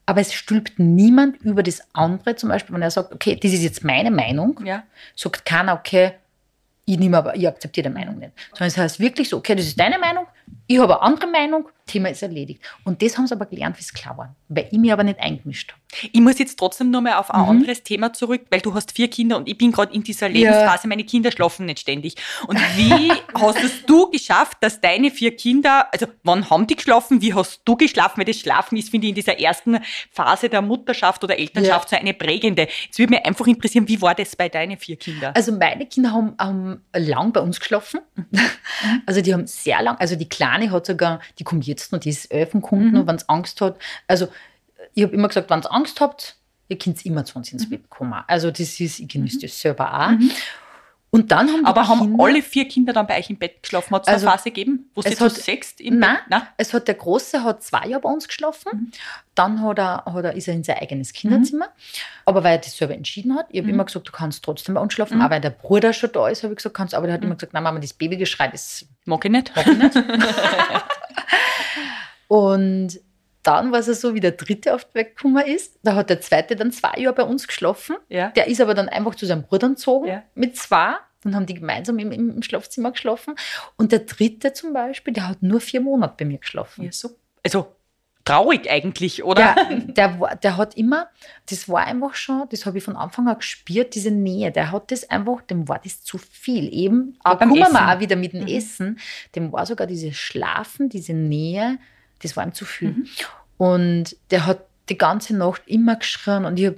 aber es stülpt niemand über das andere. Zum Beispiel, wenn er sagt, okay, das ist jetzt meine Meinung, ja. sagt keiner, okay, ich nehme aber, ich akzeptiere die Meinung nicht. Sondern es heißt wirklich so, okay, das ist deine Meinung, ich habe eine andere Meinung, Thema ist erledigt. Und das haben sie aber gelernt, wie es klar war, weil ich mich aber nicht eingemischt habe. Ich muss jetzt trotzdem noch mal auf ein mhm. anderes Thema zurück, weil du hast vier Kinder und ich bin gerade in dieser Lebensphase, ja. meine Kinder schlafen nicht ständig. Und wie hast es du geschafft, dass deine vier Kinder, also wann haben die geschlafen, wie hast du geschlafen? Weil das Schlafen ist, finde ich, in dieser ersten Phase der Mutterschaft oder Elternschaft ja. so eine prägende. Jetzt würde mich einfach interessieren, wie war das bei deinen vier Kindern? Also meine Kinder haben, haben lang bei uns geschlafen. Mhm. Also die haben sehr lang, also die Kleine hat sogar, die kommt jetzt noch, die ist elf und kommt mhm. wenn es Angst hat. Also ich habe immer gesagt, wenn ihr Angst habt, ihr könnt immer zu uns ins mhm. Bett kommen. Also das ist, ich genieße mhm. das selber auch. Mhm. Und dann haben Aber haben Kinder, alle vier Kinder dann bei euch im Bett geschlafen? Hat es also, eine Phase gegeben, wo sie zu sechst im nein, Bett? Nein, es hat der Große hat zwei Jahre bei uns geschlafen. Mhm. Dann hat er, hat er, ist er in sein eigenes Kinderzimmer. Mhm. Aber weil er das selber entschieden hat, ich habe mhm. immer gesagt, du kannst trotzdem bei uns schlafen. Mhm. Aber weil der Bruder schon da ist, habe ich gesagt, kannst Aber der hat mhm. immer gesagt, nein, Mama, das Babygeschrei, das mag ich nicht. Mag ich nicht. Und dann war es so, wie der dritte auf die Welt gekommen ist. Da hat der zweite dann zwei Jahre bei uns geschlafen. Ja. Der ist aber dann einfach zu seinem Bruder gezogen Ja. mit zwei. Dann haben die gemeinsam im, im Schlafzimmer geschlafen. Und der dritte zum Beispiel, der hat nur vier Monate bei mir geschlafen. Ja, so. Also traurig eigentlich, oder? Der, war- der hat immer, das war einfach schon, das habe ich von Anfang an gespürt, diese Nähe. Der hat das einfach, dem war das zu viel. Eben, da kommen wir auch wieder mit dem Mhm. Essen. Dem war sogar dieses Schlafen, diese Nähe, das war ihm zu viel. Mhm. Und der hat die ganze Nacht immer geschrien und ich hab,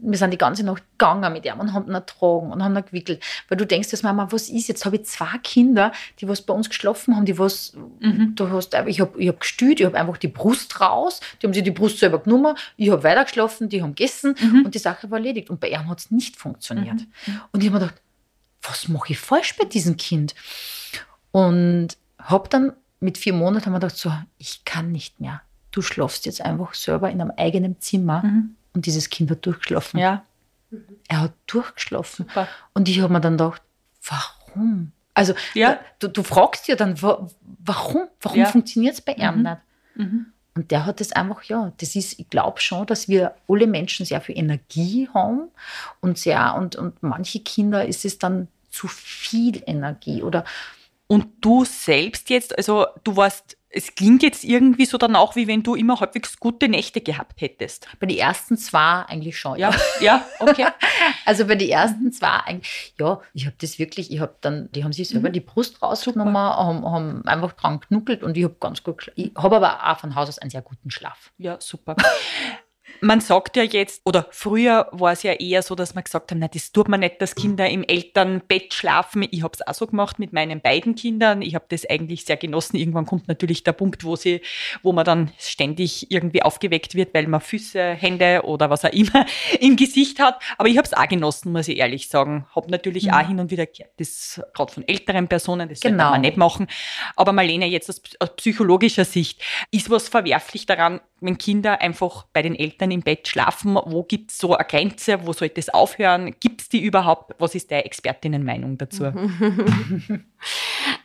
wir sind die ganze Nacht gegangen mit ihm und haben ihn ertragen und haben ihn gewickelt. Weil du denkst, dass Mama, was ist jetzt? Habe ich zwei Kinder, die was bei uns geschlafen haben, die was, Mhm. du hast, ich habe ich hab gestüt, ich habe einfach die Brust raus, die haben sich die Brust selber genommen, ich habe weiter geschlafen, die haben gegessen Mhm. und die Sache war erledigt. Und bei ihm hat es nicht funktioniert. Mhm. Und ich habe mir gedacht, was mache ich falsch bei diesem Kind? Und habe dann mit vier Monaten haben wir gedacht, so, ich kann nicht mehr. Du schlafst jetzt einfach selber in einem eigenen Zimmer. Mhm. Und dieses Kind hat durchgeschlafen. Ja, Er hat durchgeschlafen. super. Und ich habe mir dann gedacht, warum? Also Ja. du, du fragst ja dann, wa- warum? Warum Ja. funktioniert es bei ihm Mhm. nicht? Mhm. Und der hat das einfach, ja, das ist, ich glaube schon, dass wir alle Menschen sehr viel Energie haben und sehr, und, und manche Kinder ist es dann zu viel Energie oder Und du selbst jetzt, also du warst, es klingt jetzt irgendwie so danach, wie wenn du immer halbwegs gute Nächte gehabt hättest. bei den ersten zwei eigentlich schon. Ja, ja, okay. Also bei den ersten zwei, eigentlich, ja, ich habe das wirklich, ich habe dann, die haben sich selber Mhm. die Brust rausgenommen, haben, haben einfach dran geknuckelt und ich habe ganz gut, ich habe aber auch von Haus aus einen sehr guten Schlaf. Ja, super. Man sagt ja jetzt, oder früher war es ja eher so, dass man gesagt haben, na, das tut man nicht, dass Kinder im Elternbett schlafen. Ich habe es auch so gemacht mit meinen beiden Kindern. Ich habe das eigentlich sehr genossen. Irgendwann kommt natürlich der Punkt, wo sie, wo man dann ständig irgendwie aufgeweckt wird, weil man Füße, Hände oder was auch immer im Gesicht hat. Aber ich habe es auch genossen, muss ich ehrlich sagen. Habe natürlich Mhm. auch hin und wieder das gerade von älteren Personen, das sollte Genau. man nicht machen. Aber Marlene, jetzt aus, aus psychologischer Sicht, ist was verwerflich daran, wenn Kinder einfach bei den Eltern im Bett schlafen? Wo gibt es so eine Grenze? Wo sollte es aufhören? Gibt es die überhaupt? Was ist deine Expertinnenmeinung dazu?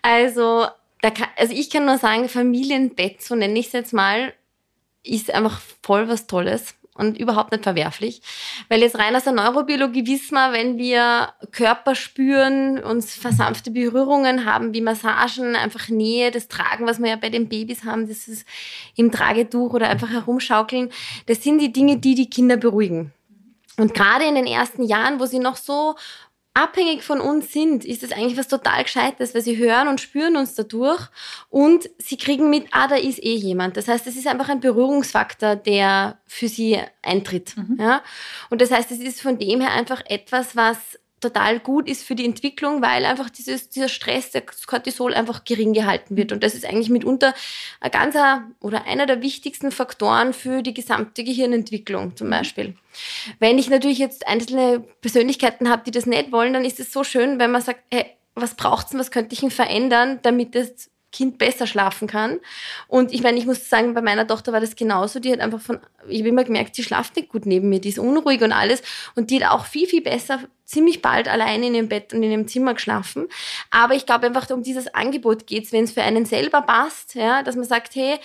Also, kann, also ich kann nur sagen, Familienbett, so nenne ich es jetzt mal, ist einfach voll was Tolles und überhaupt nicht verwerflich. Weil jetzt rein aus der Neurobiologie wissen wir, wenn wir Körper spüren, uns versanfte Berührungen haben, wie Massagen, einfach Nähe, das Tragen, was wir ja bei den Babys haben, das ist im Tragetuch oder einfach herumschaukeln, das sind die Dinge, die die Kinder beruhigen. Und gerade in den ersten Jahren, wo sie noch so abhängig von uns sind, ist es eigentlich was total Gescheites, weil sie hören und spüren uns dadurch und sie kriegen mit, ah, da ist eh jemand. Das heißt, es ist einfach ein Berührungsfaktor, der für sie eintritt. Ja? Und das heißt, es ist von dem her einfach etwas, was total gut ist für die Entwicklung, weil einfach dieses, dieser Stress, das Cortisol einfach gering gehalten wird. Und das ist eigentlich mitunter ein ganzer oder einer der wichtigsten Faktoren für die gesamte Gehirnentwicklung zum Beispiel. Wenn ich natürlich jetzt einzelne Persönlichkeiten habe, die das nicht wollen, dann ist es so schön, wenn man sagt, hey, was braucht's denn, was könnte ich denn verändern, damit das Kind besser schlafen kann. Und ich meine, ich muss sagen, bei meiner Tochter war das genauso. Die hat einfach von, ich habe immer gemerkt, sie schlaft nicht gut neben mir, die ist unruhig und alles. Und die hat auch viel, viel besser ziemlich bald alleine in ihrem Bett und in ihrem Zimmer geschlafen. Aber ich glaube einfach, um dieses Angebot geht's, wenn es für einen selber passt, ja, dass man sagt, hey,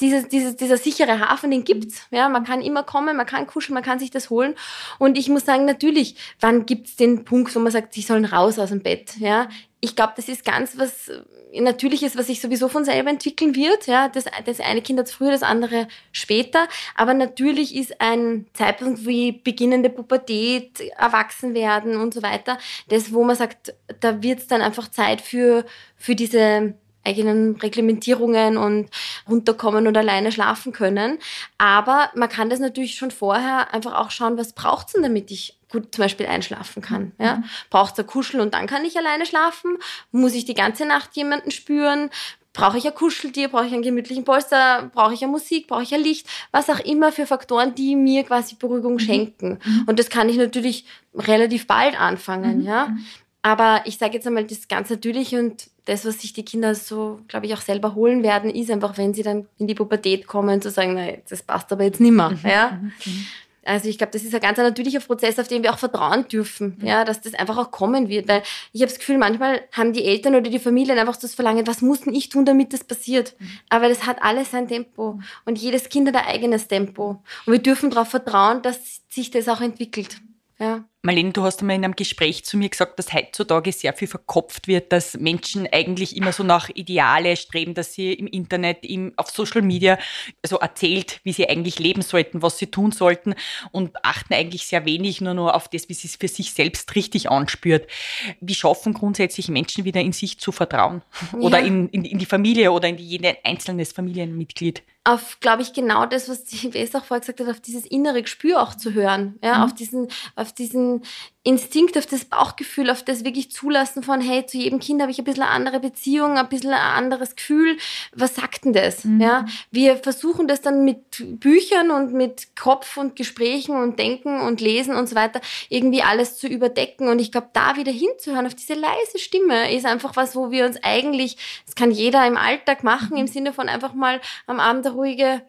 dieses, dieses, dieser sichere Hafen, den gibt's. Ja, man kann immer kommen, man kann kuscheln, man kann sich das holen. Und ich muss sagen, natürlich, wann gibt's den Punkt, wo man sagt, sie sollen raus aus dem Bett? Ja, ich glaube, das ist ganz was äh, Natürliches, was sich sowieso von selber entwickeln wird. Ja, das, das eine Kind hat früher, das andere später. Aber natürlich ist ein Zeitpunkt wie beginnende Pubertät, Erwachsenwerden und so weiter, das, wo man sagt, da wird's dann einfach Zeit für, für diese eigenen Reglementierungen und runterkommen und alleine schlafen können. Aber man kann das natürlich schon vorher einfach auch schauen, was braucht's denn, damit ich gut zum Beispiel einschlafen kann. Ja? Braucht's ein Kuschel und dann kann ich alleine schlafen? Muss ich die ganze Nacht jemanden spüren? Brauche ich ein Kuscheltier? Brauche ich einen gemütlichen Polster? Brauche ich eine Musik? Brauche ich ein Licht? Was auch immer für Faktoren, die mir quasi Beruhigung schenken. Und das kann ich natürlich relativ bald anfangen. Ja? Aber ich sage jetzt einmal, das ist ganz natürlich und das, was sich die Kinder so, glaube ich, auch selber holen werden, ist einfach, wenn sie dann in die Pubertät kommen, zu sagen, nein, das passt aber jetzt nimmer. Ja? Also ich glaube, das ist ein ganz natürlicher Prozess, auf den wir auch vertrauen dürfen, mhm. ja, dass das einfach auch kommen wird. Weil ich habe das Gefühl, manchmal haben die Eltern oder die Familien einfach das Verlangen, was muss denn ich tun, damit das passiert? Mhm. Aber das hat alles sein Tempo. Und jedes Kind hat ein eigenes Tempo. Und wir dürfen darauf vertrauen, dass sich das auch entwickelt. Ja. Marlene, du hast einmal in einem Gespräch zu mir gesagt, dass heutzutage sehr viel verkopft wird, dass Menschen eigentlich immer so nach Ideale streben, dass sie im Internet, im, auf Social Media so erzählt, wie sie eigentlich leben sollten, was sie tun sollten und achten eigentlich sehr wenig nur nur auf das, wie sie es für sich selbst richtig anspürt. Wie schaffen grundsätzlich Menschen wieder in sich zu vertrauen? Oder ja. in, in, in die Familie oder in jede einzelnes Familienmitglied? Auf, glaube ich, genau das, was die Wes auch vorher gesagt hat, auf dieses innere Gespür auch zu hören, ja, mhm. auf diesen, auf diesen Instinkt, auf das Bauchgefühl, auf das wirklich Zulassen von, hey, zu jedem Kind habe ich ein bisschen eine andere Beziehung, ein bisschen ein anderes Gefühl. Was sagt denn das? Mhm. Ja, wir versuchen das dann mit Büchern und mit Kopf und Gesprächen und Denken und Lesen und so weiter irgendwie alles zu überdecken. Und ich glaube, da wieder hinzuhören auf diese leise Stimme ist einfach was, wo wir uns eigentlich, das kann jeder im Alltag machen, mhm. im Sinne von einfach mal am Abend eine ruhige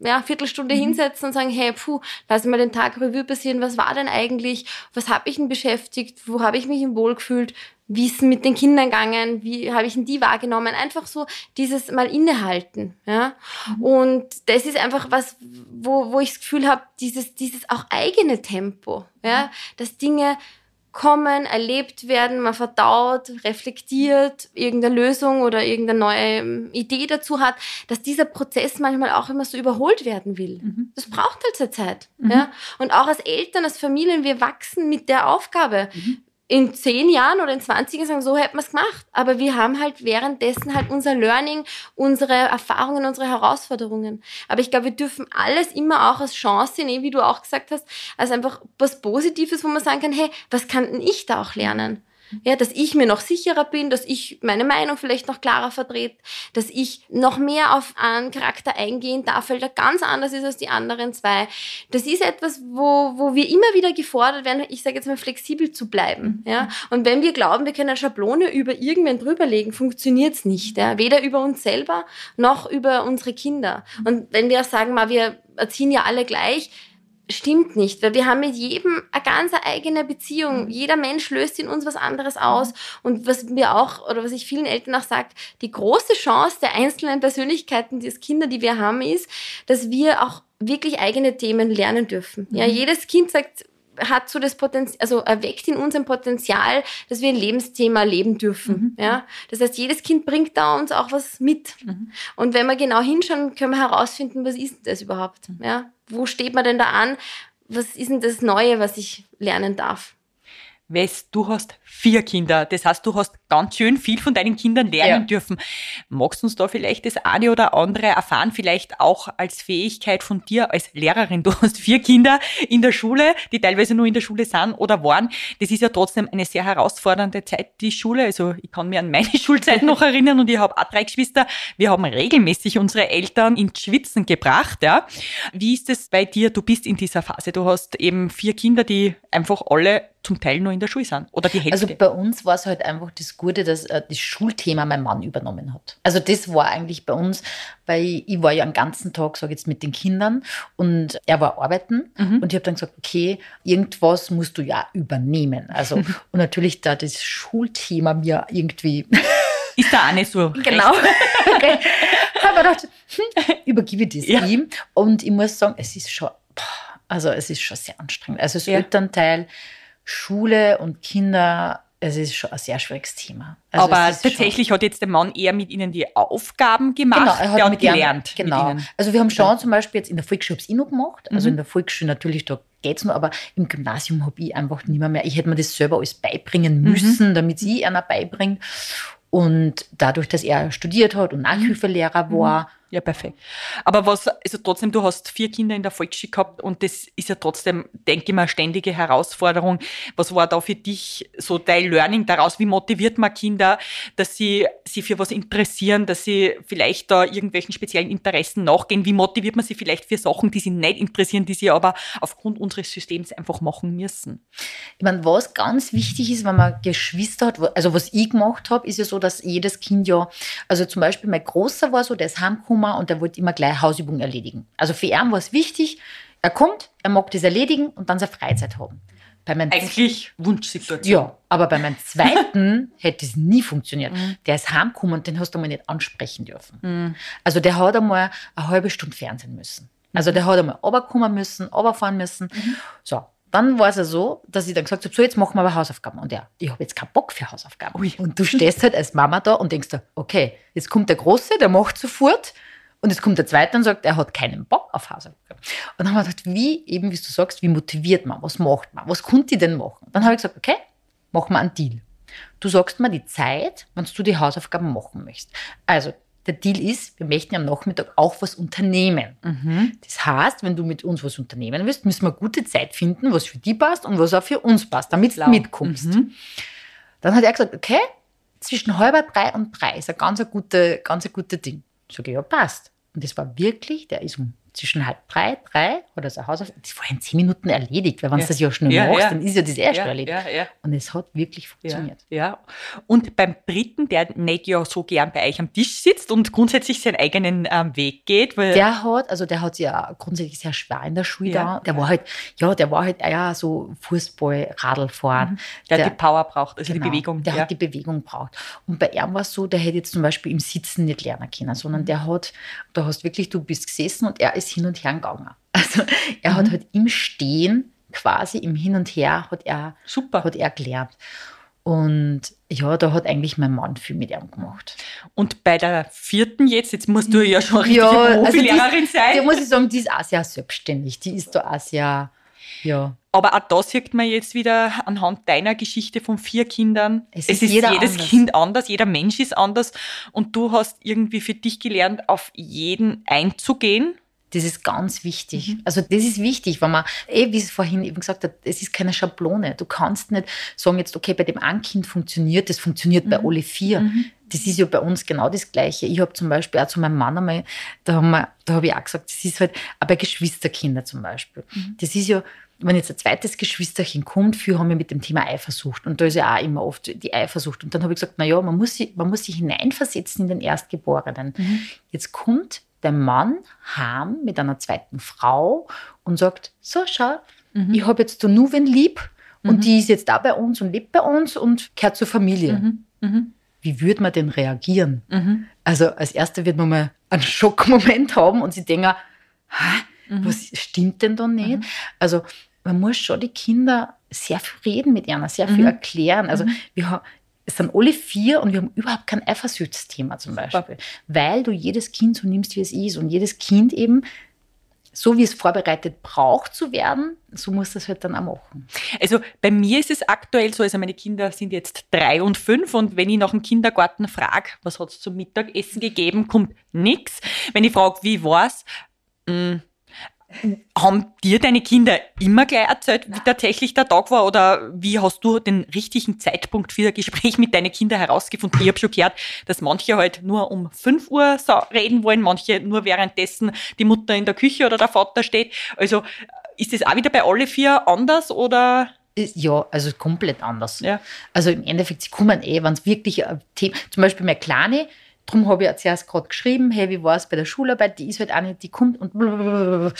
ja, Viertelstunde mhm. hinsetzen und sagen, hey, puh, lass mal den Tag Revue passieren, was war denn eigentlich, was habe ich denn beschäftigt, wo habe ich mich im Wohl gefühlt, wie ist es mit den Kindern gegangen, wie habe ich denn die wahrgenommen, einfach so dieses mal innehalten, ja. Mhm. Und das ist einfach was, wo, wo ich das Gefühl habe, dieses, dieses auch eigene Tempo, ja, mhm. dass Dinge kommen, erlebt werden, man verdaut, reflektiert, irgendeine Lösung oder irgendeine neue ähm, Idee dazu hat, dass dieser Prozess manchmal auch immer so überholt werden will. Mhm. Das braucht halt seine Zeit. Mhm. Ja? Und auch als Eltern, als Familien, wir wachsen mit der Aufgabe. Mhm in zehn Jahren oder in 20 Jahren sagen, so hätten wir es gemacht. Aber wir haben halt währenddessen halt unser Learning, unsere Erfahrungen, unsere Herausforderungen. Aber ich glaube, wir dürfen alles immer auch als Chance sehen, wie du auch gesagt hast, als einfach was Positives, wo man sagen kann, hey, was kann denn ich da auch lernen? Ja, dass ich mir noch sicherer bin, dass ich meine Meinung vielleicht noch klarer vertrete, dass ich noch mehr auf einen Charakter eingehen darf, weil der ganz anders ist als die anderen zwei. Das ist etwas, wo, wo wir immer wieder gefordert werden, ich sage jetzt mal flexibel zu bleiben. Mhm. Ja? Und wenn wir glauben, wir können eine Schablone über irgendwen drüberlegen, funktioniert es nicht. Ja? Weder über uns selber noch über unsere Kinder. Und wenn wir sagen, mal, wir erziehen ja alle gleich, stimmt nicht, weil wir haben mit jedem eine ganz eigene Beziehung. Mhm. Jeder Mensch löst in uns was anderes aus. Mhm. Und was mir auch, oder was ich vielen Eltern auch sage, die große Chance der einzelnen Persönlichkeiten, die Kinder, die wir haben, ist, dass wir auch wirklich eigene Themen lernen dürfen. Ja, mhm. jedes Kind sagt, hat so das Potenzial, also erweckt in uns ein Potenzial, dass wir ein Lebensthema leben dürfen. Mhm. Ja, das heißt, jedes Kind bringt da uns auch was mit. Mhm. Und wenn wir genau hinschauen, können wir herausfinden, was ist das überhaupt? Ja, wo steht man denn da an? Was ist denn das Neue, was ich lernen darf? Wes, du hast vier Kinder. Das heißt, du hast ganz schön viel von deinen Kindern lernen ja. dürfen. Magst du uns da vielleicht das eine oder andere erfahren? Vielleicht auch als Fähigkeit von dir als Lehrerin. Du hast vier Kinder in der Schule, die teilweise nur in der Schule sind oder waren. Das ist ja trotzdem eine sehr herausfordernde Zeit, die Schule. Also ich kann mich an meine Schulzeit noch erinnern und ich habe auch drei Geschwister. Wir haben regelmäßig unsere Eltern ins Schwitzen gebracht. Ja. Wie ist es bei dir? Du bist in dieser Phase. Du hast eben vier Kinder, die einfach alle zum Teil nur in der Schule sind oder die Hälfte. Also bei uns war es halt einfach das Gute, dass äh, das Schulthema mein Mann übernommen hat. Also das war eigentlich bei uns, weil ich, war ja den ganzen Tag, sage jetzt, mit den Kindern und er war arbeiten mhm. und ich habe dann gesagt, okay, irgendwas musst du ja übernehmen. Also und natürlich da das Schulthema mir irgendwie ist da auch nicht so. Genau. okay. habe mir gedacht, hm, übergebe ich das ja. ihm und ich muss sagen, es ist schon, also es ist schon sehr anstrengend. Also das ja. Elternteil Schule und Kinder, es ist schon ein sehr schwieriges Thema. Also Aber tatsächlich hat jetzt der Mann eher mit Ihnen die Aufgaben gemacht, genau, er hat, er hat gelernt. Genau. Also wir haben schon zum Beispiel jetzt in der Volksschule ich noch gemacht. Also mhm. in der Volksschule natürlich, da geht es noch, aber im Gymnasium habe ich einfach nicht mehr, mehr. Ich hätte mir das selber alles beibringen mhm. müssen, mhm. damit sie einer beibringt. Und dadurch, dass er studiert hat und Nachhilfelehrer mhm. war, ja, perfekt. Aber was, also trotzdem, du hast vier Kinder in der Volksschule gehabt und das ist ja trotzdem, denke ich mal, ständige Herausforderung. Was war da für dich so dein Learning daraus? Wie motiviert man Kinder, dass sie sich für was interessieren, dass sie vielleicht da irgendwelchen speziellen Interessen nachgehen? Wie motiviert man sie vielleicht für Sachen, die sie nicht interessieren, die sie aber aufgrund unseres Systems einfach machen müssen? Ich meine, was ganz wichtig ist, wenn man Geschwister hat, also was ich gemacht habe, ist ja so, dass jedes Kind ja, also zum Beispiel mein Großer war so, der ist heimgekommen und der wollte immer gleich Hausübungen erledigen. Also für ihn war es wichtig, Er kommt, er mag das erledigen und dann seine Freizeit haben. Eigentlich Wunschsituation. Ja, aber bei meinem zweiten hätte es nie funktioniert. Mhm. Der ist heimgekommen und den hast du mal nicht ansprechen dürfen. Mhm. Also der hat einmal eine halbe Stunde Fernsehen müssen. Also mhm. der hat einmal runterkommen müssen, runterfahren müssen. Mhm. So, dann war es ja so, dass ich dann gesagt habe, so jetzt machen wir aber Hausaufgaben. Und er, ich habe jetzt keinen Bock für Hausaufgaben. Ui. Und du stehst halt als Mama da und denkst okay, jetzt kommt der Große, der macht sofort. Und jetzt kommt der Zweite und sagt, er hat keinen Bock auf Hausaufgaben. Und dann haben wir gedacht, wie, eben wie du sagst, wie motiviert man, was macht man, was konnte ich denn machen? Dann habe ich gesagt, okay, machen wir einen Deal. Du sagst mir die Zeit, wenn du die Hausaufgaben machen möchtest. Also der Deal ist, wir möchten am Nachmittag auch was unternehmen. Mhm. Das heißt, wenn du mit uns was unternehmen willst, müssen wir gute Zeit finden, was für die passt und was auch für uns passt, damit du mitkommst. Mhm. Dann hat er gesagt, okay, zwischen halb drei und drei ist ein ganz, ein gute, ganz ein gute Ding. Sag ich, ja, passt. Und das war wirklich, der ist um zwischen halb drei, drei oder so Hausaufgaben, das war in zehn Minuten erledigt, weil wenn du das ja schnell ja, machst, ja. dann ist ja das erste erledigt. Und es hat wirklich funktioniert. Ja, Und beim dritten, der nicht ja so gern bei euch am Tisch sitzt und grundsätzlich seinen eigenen ähm, Weg geht. Der hat, also der hat ja grundsätzlich sehr schwer in der Schule da. Der war halt, ja, der war halt ja so Fußball, Radlfahren. Mhm. Der, der, hat die Power braucht, also genau, die Bewegung. Der hat die Bewegung braucht. Und bei ihm war es so, der hätte jetzt zum Beispiel im Sitzen nicht lernen können, sondern mhm. der hat, da hast wirklich, du bist gesessen und er ist hin und her gegangen. Also er mhm. hat halt im Stehen quasi im Hin und Her hat er, Super. Hat er gelernt. Und ja, da hat eigentlich mein Mann viel mit ihm gemacht. Und bei der vierten jetzt, jetzt musst du ja schon richtige ja, Profilehrerin also die, sein. Da muss ich sagen, die ist auch sehr selbstständig. Die ist da auch sehr, ja. Aber auch da sieht man jetzt wieder anhand deiner Geschichte von vier Kindern. Es ist, es ist jedes anders. Kind anders, jeder Mensch ist anders. Und du hast irgendwie für dich gelernt, auf jeden einzugehen das ist ganz wichtig. Mhm. Also das ist wichtig, wenn man, eh, wie es vorhin eben gesagt hat, es ist keine Schablone. Du kannst nicht sagen jetzt, okay, bei dem einen Kind funktioniert, das funktioniert mhm. bei alle vier. Mhm. Das ist ja bei uns genau das Gleiche. Ich habe zum Beispiel auch zu meinem Mann einmal, da, habe ich auch gesagt, das ist halt, auch bei Geschwisterkindern zum Beispiel. Mhm. Das ist ja, wenn jetzt ein zweites Geschwisterchen kommt, viele haben wir mit dem Thema Eifersucht. Und da ist ja auch immer oft die Eifersucht. Und dann habe ich gesagt, naja, man muss, sich, man muss sich hineinversetzen in den Erstgeborenen. Mhm. Jetzt kommt der Mann heim mit einer zweiten Frau und sagt, so schau, mhm. ich habe jetzt nur wen lieb und mhm. die ist jetzt da bei uns und lebt bei uns und gehört zur Familie. Mhm. mhm. Wie würde man denn reagieren? Mhm. Also als Erster wird man mal einen Schockmoment haben und sie denken, mhm. was stimmt denn da nicht? Also man muss schon die Kinder sehr viel reden mit ihnen, sehr viel erklären. Also wir es sind alle vier und wir haben überhaupt kein Eifersuchtsthema zum Beispiel, weil du jedes Kind so nimmst, wie es ist und jedes Kind eben so wie es vorbereitet braucht zu werden, so muss das halt dann auch machen. Also bei mir ist es aktuell so, also meine Kinder sind jetzt drei und fünf und wenn ich nach dem Kindergarten frage, was hat es zum Mittagessen gegeben, kommt nichts. Wenn ich frage, wie war's, mh, mm, haben dir deine Kinder immer gleich erzählt, wie tatsächlich der Tag war? Oder wie hast du den richtigen Zeitpunkt für ein Gespräch mit deinen Kindern herausgefunden? Ich habe schon gehört, dass manche halt nur um 5 Uhr reden wollen, manche nur währenddessen die Mutter in der Küche oder der Vater steht. Also ist das auch wieder bei alle vier anders oder? Ja, also komplett anders. Ja. Also im Endeffekt, sie kommen eh, wenn es wirklich ein Thema, zum Beispiel meine Kleine, Darum habe ich zuerst gerade geschrieben, hey, wie war es bei der Schularbeit? Die ist halt auch nicht, die kommt und, und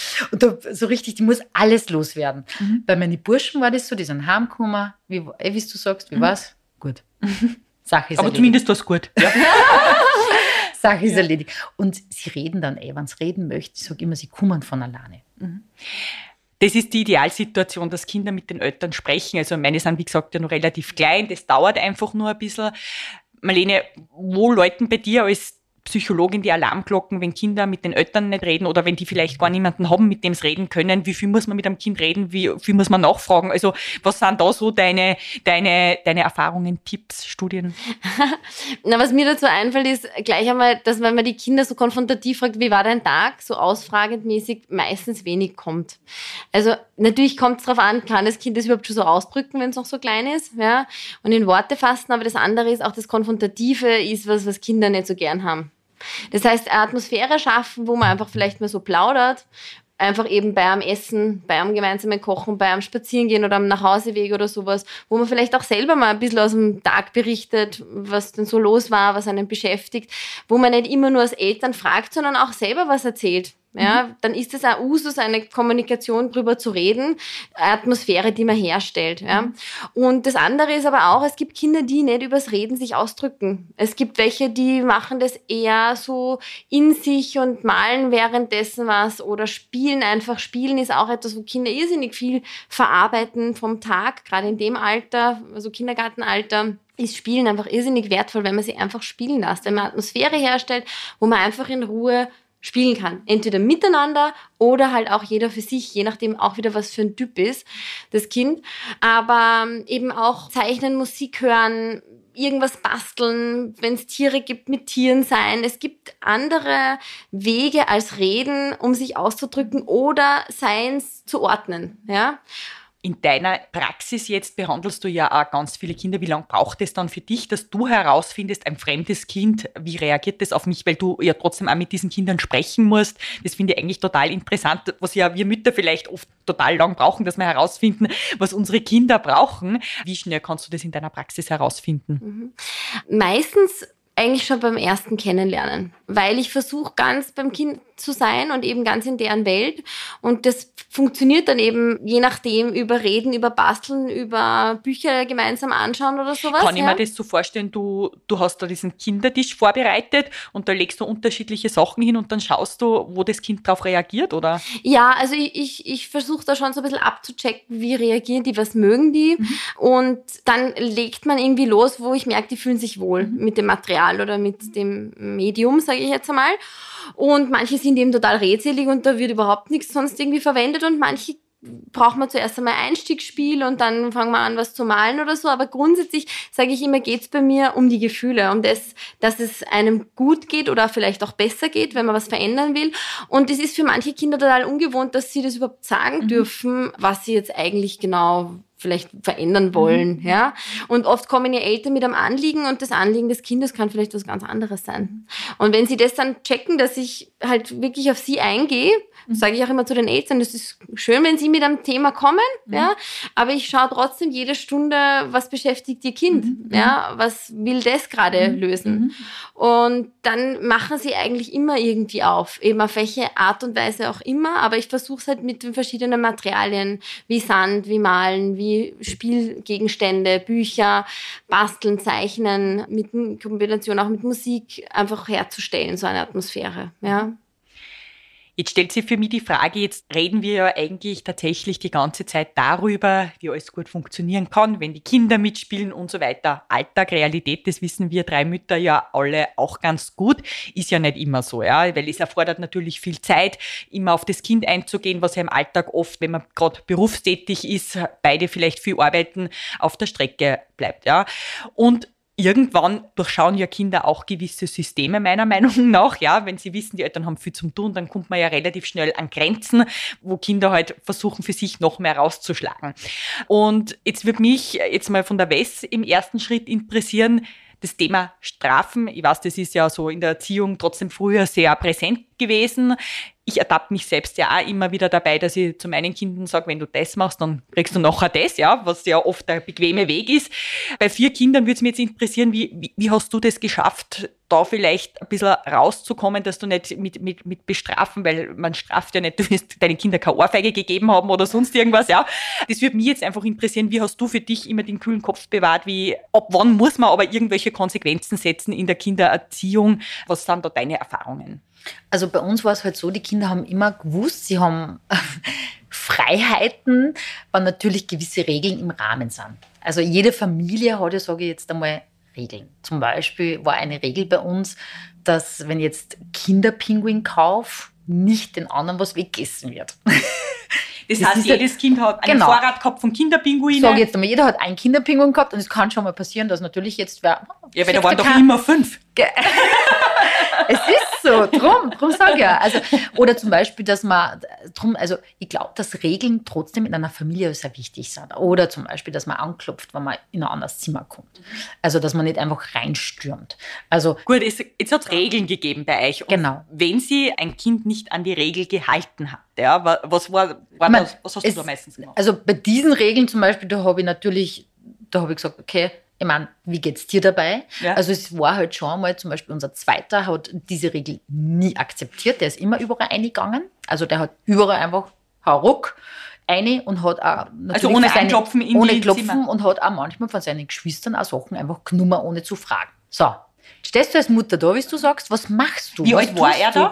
da, so richtig, die muss alles loswerden. Mhm. Bei meinen Burschen war das so, die sind heimgekommen, wie, wie du sagst, wie mhm. war's? Gut. Sache ist Aber erledigt. zumindest war es gut. Ja. Sache ist ja. erledigt. Und sie reden dann eh, wenn sie reden möchten, ich sage immer, sie kommen von alleine. Mhm. Das ist die Idealsituation, dass Kinder mit den Eltern sprechen. Also meine sind, wie gesagt, ja noch relativ klein. Das dauert einfach nur ein bisschen. Marlene, wo läuten bei dir als Psychologin die Alarmglocken, wenn Kinder mit den Eltern nicht reden oder wenn die vielleicht gar niemanden haben, mit dem sie reden können? Wie viel muss man mit einem Kind reden? Wie viel muss man nachfragen? Also, was sind da so deine, deine, deine Erfahrungen, Tipps, Studien? Na, was mir dazu einfällt, ist gleich einmal, dass wenn man die Kinder so konfrontativ fragt, wie war dein Tag, so ausfragendmäßig meistens wenig kommt. Also, natürlich kommt es darauf an, kann das Kind das überhaupt schon so ausdrücken, wenn es noch so klein ist, ja, und in Worte fassen, aber das andere ist auch das Konfrontative ist was, was Kinder nicht so gern haben. Das heißt, eine Atmosphäre schaffen, wo man einfach vielleicht mal so plaudert, einfach eben bei einem Essen, bei einem gemeinsamen Kochen, bei einem Spazierengehen oder am Nachhauseweg oder sowas, wo man vielleicht auch selber mal ein bisschen aus dem Tag berichtet, was denn so los war, was einen beschäftigt, wo man nicht immer nur als Eltern fragt, sondern auch selber was erzählt Ja, mhm. dann ist es auch Usus, eine Kommunikation drüber zu reden, Atmosphäre, die man herstellt. Ja. Mhm. Und das andere ist aber auch, es gibt Kinder, die nicht übers Reden sich ausdrücken. Es gibt welche, die machen das eher so in sich und malen währenddessen was oder spielen einfach. Spielen ist auch etwas, wo Kinder irrsinnig viel verarbeiten vom Tag, gerade in dem Alter, also Kindergartenalter ist Spielen einfach irrsinnig wertvoll, wenn man sie einfach spielen lässt, wenn man Atmosphäre herstellt, wo man einfach in Ruhe spielen kann. Entweder miteinander oder halt auch jeder für sich, je nachdem auch wieder, was für ein Typ ist, das Kind. Aber ähm, eben auch zeichnen, Musik hören, irgendwas basteln, wenn es Tiere gibt, mit Tieren sein. Es gibt andere Wege als reden, um sich auszudrücken oder Seins zu ordnen. Ja? In deiner Praxis jetzt behandelst du ja auch ganz viele Kinder. Wie lange braucht es dann für dich, dass du herausfindest, ein fremdes Kind, wie reagiert das auf mich, weil du ja trotzdem auch mit diesen Kindern sprechen musst? Das finde ich eigentlich total interessant, was ja wir Mütter vielleicht oft total lang brauchen, dass wir herausfinden, was unsere Kinder brauchen. Wie schnell kannst du das in deiner Praxis herausfinden? Mhm. Meistens eigentlich schon beim ersten Kennenlernen, weil ich versuche ganz beim Kind zu sein und eben ganz in deren Welt. Und das funktioniert dann eben je nachdem über Reden, über Basteln, über Bücher gemeinsam anschauen oder sowas. Kann ich mir das so vorstellen, du, du hast da diesen Kindertisch vorbereitet und da legst du unterschiedliche Sachen hin und dann schaust du, wo das Kind darauf reagiert, oder? Ja, also ich, ich, ich versuche da schon so ein bisschen abzuchecken, wie reagieren die, was mögen die. Mhm. Und dann legt man irgendwie los, wo ich merke, die fühlen sich wohl mhm. mit dem Material oder mit dem Medium, sage ich jetzt einmal. Und manche sind eben total redselig und da wird überhaupt nichts sonst irgendwie verwendet und manche braucht man zuerst einmal Einstiegsspiel und dann fangen wir an, was zu malen oder so. Aber grundsätzlich sage ich immer, geht es bei mir um die Gefühle, um das, dass es einem gut geht oder vielleicht auch besser geht, wenn man was verändern will. Und es ist für manche Kinder total ungewohnt, dass sie das überhaupt sagen mhm. dürfen, was sie jetzt eigentlich genau vielleicht verändern wollen, mhm. ja. Und oft kommen ja Eltern mit einem Anliegen und das Anliegen des Kindes kann vielleicht was ganz anderes sein. Und wenn sie das dann checken, dass ich halt wirklich auf sie eingehe, mhm. sage ich auch immer zu den Eltern, es ist schön, wenn sie mit einem Thema kommen, mhm. ja, aber ich schaue trotzdem jede Stunde, was beschäftigt ihr Kind, mhm. ja, was will das gerade lösen. Und dann machen sie eigentlich immer irgendwie auf, eben auf welche Art und Weise auch immer, aber ich versuche es halt mit den verschiedenen Materialien, wie Sand, wie Malen, wie Spielgegenstände, Bücher, Basteln, Zeichnen, mit Kombination auch mit Musik einfach herzustellen, so eine Atmosphäre. Ja. Jetzt stellt sich für mich die Frage, jetzt reden wir ja eigentlich tatsächlich die ganze Zeit darüber, wie alles gut funktionieren kann, wenn die Kinder mitspielen und so weiter. Alltag, Realität, das wissen wir drei Mütter ja alle auch ganz gut, ist ja nicht immer so, ja, weil es erfordert natürlich viel Zeit, immer auf das Kind einzugehen, was ja im Alltag oft, wenn man gerade berufstätig ist, beide vielleicht viel arbeiten, auf der Strecke bleibt, ja. Und irgendwann durchschauen ja Kinder auch gewisse Systeme, meiner Meinung nach. Ja, wenn sie wissen, die Eltern haben viel zum Tun, dann kommt man ja relativ schnell an Grenzen, wo Kinder halt versuchen, für sich noch mehr rauszuschlagen. Und jetzt würde mich jetzt mal von der WES im ersten Schritt interessieren, das Thema Strafen, ich weiß, das ist ja so in der Erziehung trotzdem früher sehr präsent gewesen ich ertappe mich selbst ja auch immer wieder dabei, dass ich zu meinen Kindern sage, wenn du das machst, dann kriegst du nachher das, ja, was ja oft der bequeme Weg ist. Bei vier Kindern würde es mich jetzt interessieren, wie, wie, wie hast du das geschafft, da vielleicht ein bisschen rauszukommen, dass du nicht mit, mit, mit bestrafen, weil man straft ja nicht, du wirst deinen Kindern keine Ohrfeige gegeben haben oder sonst irgendwas, ja. Das würde mich jetzt einfach interessieren, wie hast du für dich immer den kühlen Kopf bewahrt, wie, ab wann muss man aber irgendwelche Konsequenzen setzen in der Kindererziehung? Was sind da deine Erfahrungen? Also bei uns war es halt so, die Kinder haben immer gewusst, sie haben Freiheiten, weil natürlich gewisse Regeln im Rahmen sind. Also jede Familie hat ja, sage ich jetzt einmal, Regeln. Zum Beispiel war eine Regel bei uns, dass wenn jetzt Kinderpinguin kauf, nicht den anderen was weggessen wird. Das, das heißt, jedes Kind hat einen genau. Vorrat gehabt von Kinderpinguinen. Sag jetzt einmal, jeder hat einen Kinderpinguin gehabt und es kann schon mal passieren, dass natürlich jetzt wer. Ja, weil da waren doch immer fünf. es ist so, drum, drum ich ja. Also, oder zum Beispiel, dass man, drum, also ich glaube, dass Regeln trotzdem in einer Familie sehr wichtig sind. Oder zum Beispiel, dass man anklopft, wenn man in ein anderes Zimmer kommt. Also, dass man nicht einfach reinstürmt. Also, Gut, es, jetzt hat es Regeln gegeben bei euch. Und genau. Wenn sie ein Kind nicht an die Regel gehalten hat, ja, was, war, war das, was hast es, du da meistens gemacht? Also bei diesen Regeln zum Beispiel, da habe ich natürlich, da habe ich gesagt, okay, Ich meine, wie geht's dir dabei? Ja. Also es war halt schon mal, zum Beispiel unser Zweiter hat diese Regel nie akzeptiert. Der ist immer überall eingegangen. Also der hat überall einfach hauruck eine und hat auch natürlich Also ohne seine- Einklopfen in ohne Klopfen Zimmer. und hat auch manchmal von seinen Geschwistern auch Sachen einfach genommen, ohne zu fragen. So, stehst du als Mutter da, wie du sagst, was machst du? Wie was alt war er du?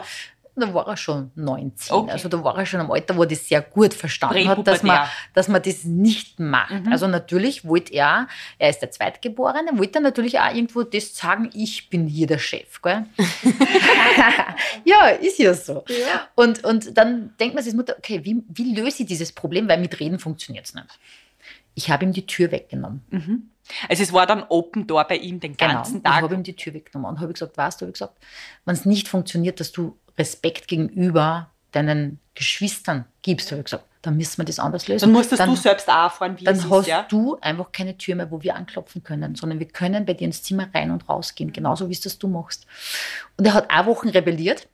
Da? War er schon 19. Okay. Also da war er schon am Alter, wo er das sehr gut verstanden hat, dass man, dass man das nicht macht. Mhm. Also natürlich wollte er, er ist der Zweitgeborene, wollte er natürlich auch irgendwo das sagen, ich bin hier der Chef. Gell? ja, ist ja so. Und, und dann denkt man sich als Mutter, okay, wie, wie löse ich dieses Problem? Weil mit Reden funktioniert es nicht. Ich habe ihm die Tür weggenommen. Mhm. Also es war dann Open Door bei ihm den ganzen Genau. Ich Tag. habe ihm die Tür weggenommen und habe gesagt, weißt du, habe ich gesagt, wenn es nicht funktioniert, dass du Respekt gegenüber deinen Geschwistern gibst, habe ich gesagt, dann müssen wir das anders lösen. Dann musstest dann, du selbst auch erfahren, wie es Dann ist. hast ja? du einfach keine Tür mehr, wo wir anklopfen können, sondern wir können bei dir ins Zimmer rein und rausgehen, genauso wie es das du machst. Und er hat auch Wochen rebelliert.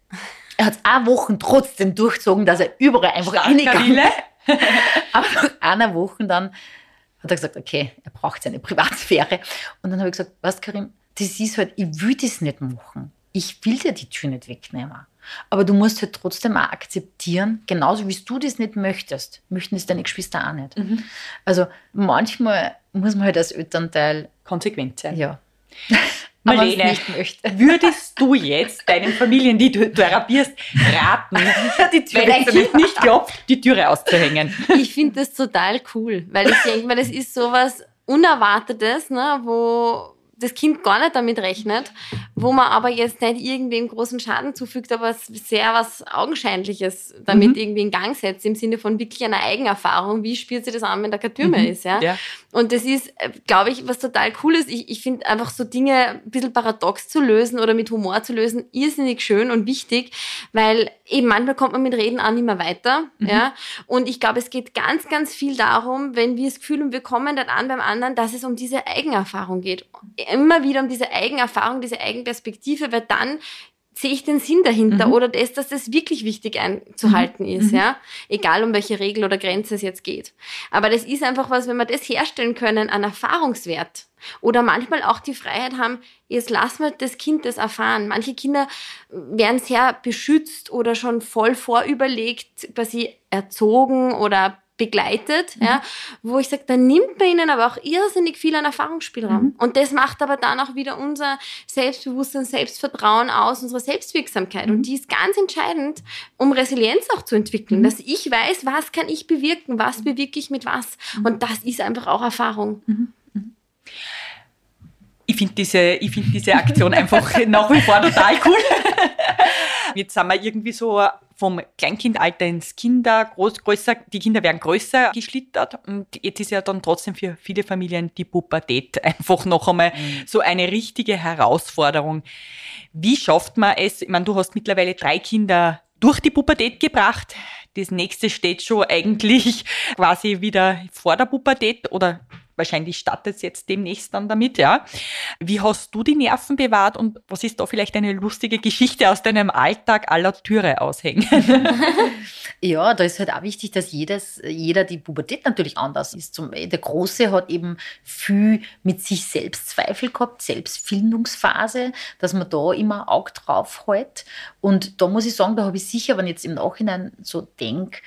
Er hat auch Wochen trotzdem durchgezogen, dass er überall einfach reingegangen Wille. aber nach einer Woche dann hat er gesagt, okay, er braucht seine Privatsphäre. Und dann habe ich gesagt, was Karim, das ist halt, ich will das nicht machen. Ich will dir die Tür nicht wegnehmen. Aber du musst halt trotzdem auch akzeptieren, genauso wie du das nicht möchtest, möchten es deine Geschwister auch nicht. Mhm. Also manchmal muss man halt als Elternteil, Konsequent sein. ja, Marlene, nicht möchte. würdest du jetzt deinen Familien, die du therapierst, raten, Die Tür. Kind nicht klopft, die Türe auszuhängen? Ich finde das total cool, weil ich denke mir, das ist sowas Unerwartetes, ne, wo das Kind gar nicht damit rechnet, wo man aber jetzt nicht irgendwem großen Schaden zufügt, aber es sehr was Augenscheinliches damit Mhm. irgendwie in Gang setzt, im Sinne von wirklich einer Eigenerfahrung. Wie spürt sie das an, wenn da keine Tür mehr ist, ja? Ja. Und das ist, äh, glaube ich, was total cool ist. Ich, ich finde einfach so Dinge ein bisschen paradox zu lösen oder mit Humor zu lösen, irrsinnig schön und wichtig, weil eben manchmal kommt man mit Reden auch nicht mehr weiter. Ja? Und ich glaube, es geht ganz, ganz viel darum, wenn wir das Gefühl haben, wir kommen dann an beim anderen, dass es um diese Eigenerfahrung geht. Immer wieder um diese Eigenerfahrung, diese Eigenperspektive, weil dann sehe ich den Sinn dahinter oder das, dass das wirklich wichtig einzuhalten ist, ja. Egal um welche Regel oder Grenze es jetzt geht. Aber das ist einfach was, wenn wir das herstellen können, an Erfahrungswert. Oder manchmal auch die Freiheit haben, jetzt lassen wir das Kind das erfahren. Manche Kinder werden sehr beschützt oder schon voll vorüberlegt, quasi erzogen oder begleitet, ja, wo ich sage, da nimmt man ihnen aber auch irrsinnig viel an Erfahrungsspielraum. Und das macht aber dann auch wieder unser Selbstbewusstsein, Selbstvertrauen aus, unsere Selbstwirksamkeit. Und die ist ganz entscheidend, um Resilienz auch zu entwickeln, dass ich weiß, was kann ich bewirken, was bewirke ich mit was. Und das ist einfach auch Erfahrung. Ich finde diese, ich find diese Aktion einfach nach wie vor total cool. Jetzt sind wir irgendwie so vom Kleinkindalter ins Kinder, groß, größer, die Kinder werden größer geschlittert und jetzt ist ja dann trotzdem für viele Familien die Pubertät einfach noch einmal so eine richtige Herausforderung. Wie schafft man es? Ich meine, du hast mittlerweile drei Kinder durch die Pubertät gebracht. Das nächste steht schon eigentlich quasi wieder vor der Pubertät oder wahrscheinlich startet es jetzt demnächst dann damit, ja. Wie hast du die Nerven bewahrt und was ist da vielleicht eine lustige Geschichte aus deinem Alltag aller Türe aushängen? Ja, da ist halt auch wichtig, dass jedes, jeder die Pubertät natürlich anders ist. Zum, der Große hat eben viel mit sich selbst Zweifel gehabt, Selbstfindungsphase, dass man da immer Auge drauf hält. Und da muss ich sagen, da habe ich sicher, wenn ich jetzt im Nachhinein so denke,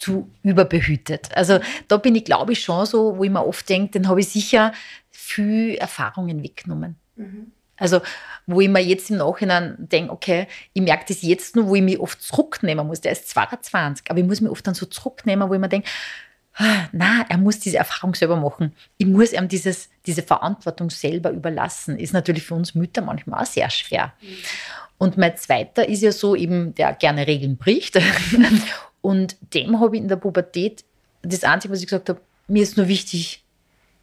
zu überbehütet. Also da bin ich, glaube ich, schon so, wo ich mir oft denke, dann habe ich sicher viel Erfahrungen weggenommen. Also, wo ich mir jetzt im Nachhinein denke, okay, ich merke das jetzt nur, wo ich mich oft zurücknehmen muss. Der ist 22, aber ich muss mich oft dann so zurücknehmen, wo ich mir denke, ah, na, er muss diese Erfahrung selber machen. Ich muss ihm dieses, diese Verantwortung selber überlassen. Ist natürlich für uns Mütter manchmal auch sehr schwer. Und mein zweiter ist ja so eben, der gerne Regeln bricht. Und dem habe ich in der Pubertät, das Einzige, was ich gesagt habe, mir ist nur wichtig,